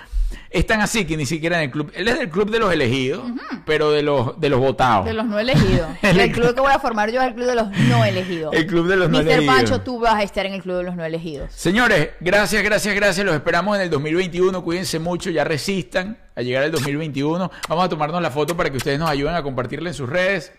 es tan así que ni siquiera en el club. Él es del club de los elegidos, pero de los, de los votados. De los no elegidos. El- el club que voy a formar yo es el club de los no elegidos. El club de los no Mr. elegidos. Pancho, tú vas a estar en el club de los no elegidos. Señores, gracias, gracias, gracias. Los esperamos en el 2021. Cuídense mucho, ya resistan a llegar al 2021. Vamos a tomarnos la foto para que ustedes nos ayuden a compartirla en sus redes.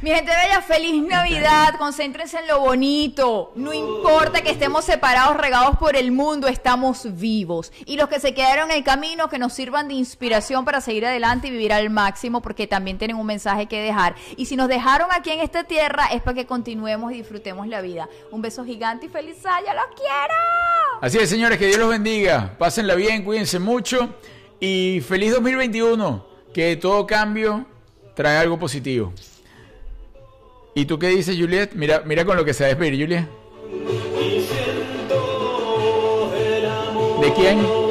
Mi gente bella, feliz Navidad, concéntrense en lo bonito. No importa que estemos separados, regados por el mundo, estamos vivos. Y los que se quedaron en el camino, que nos sirvan de inspiración para seguir adelante y vivir al máximo, porque también tienen un mensaje que dejar. Y si nos dejaron aquí en esta tierra, es para que continuemos y disfrutemos la vida. Un beso gigante y feliz año, los quiero. Así es, señores, que Dios los bendiga. Pásenla bien, cuídense mucho. Y feliz 2021. Que todo cambio trae algo positivo. ¿Y tú qué dices, Juliet? Mira, mira con lo que se va a Juliet. ¿De quién?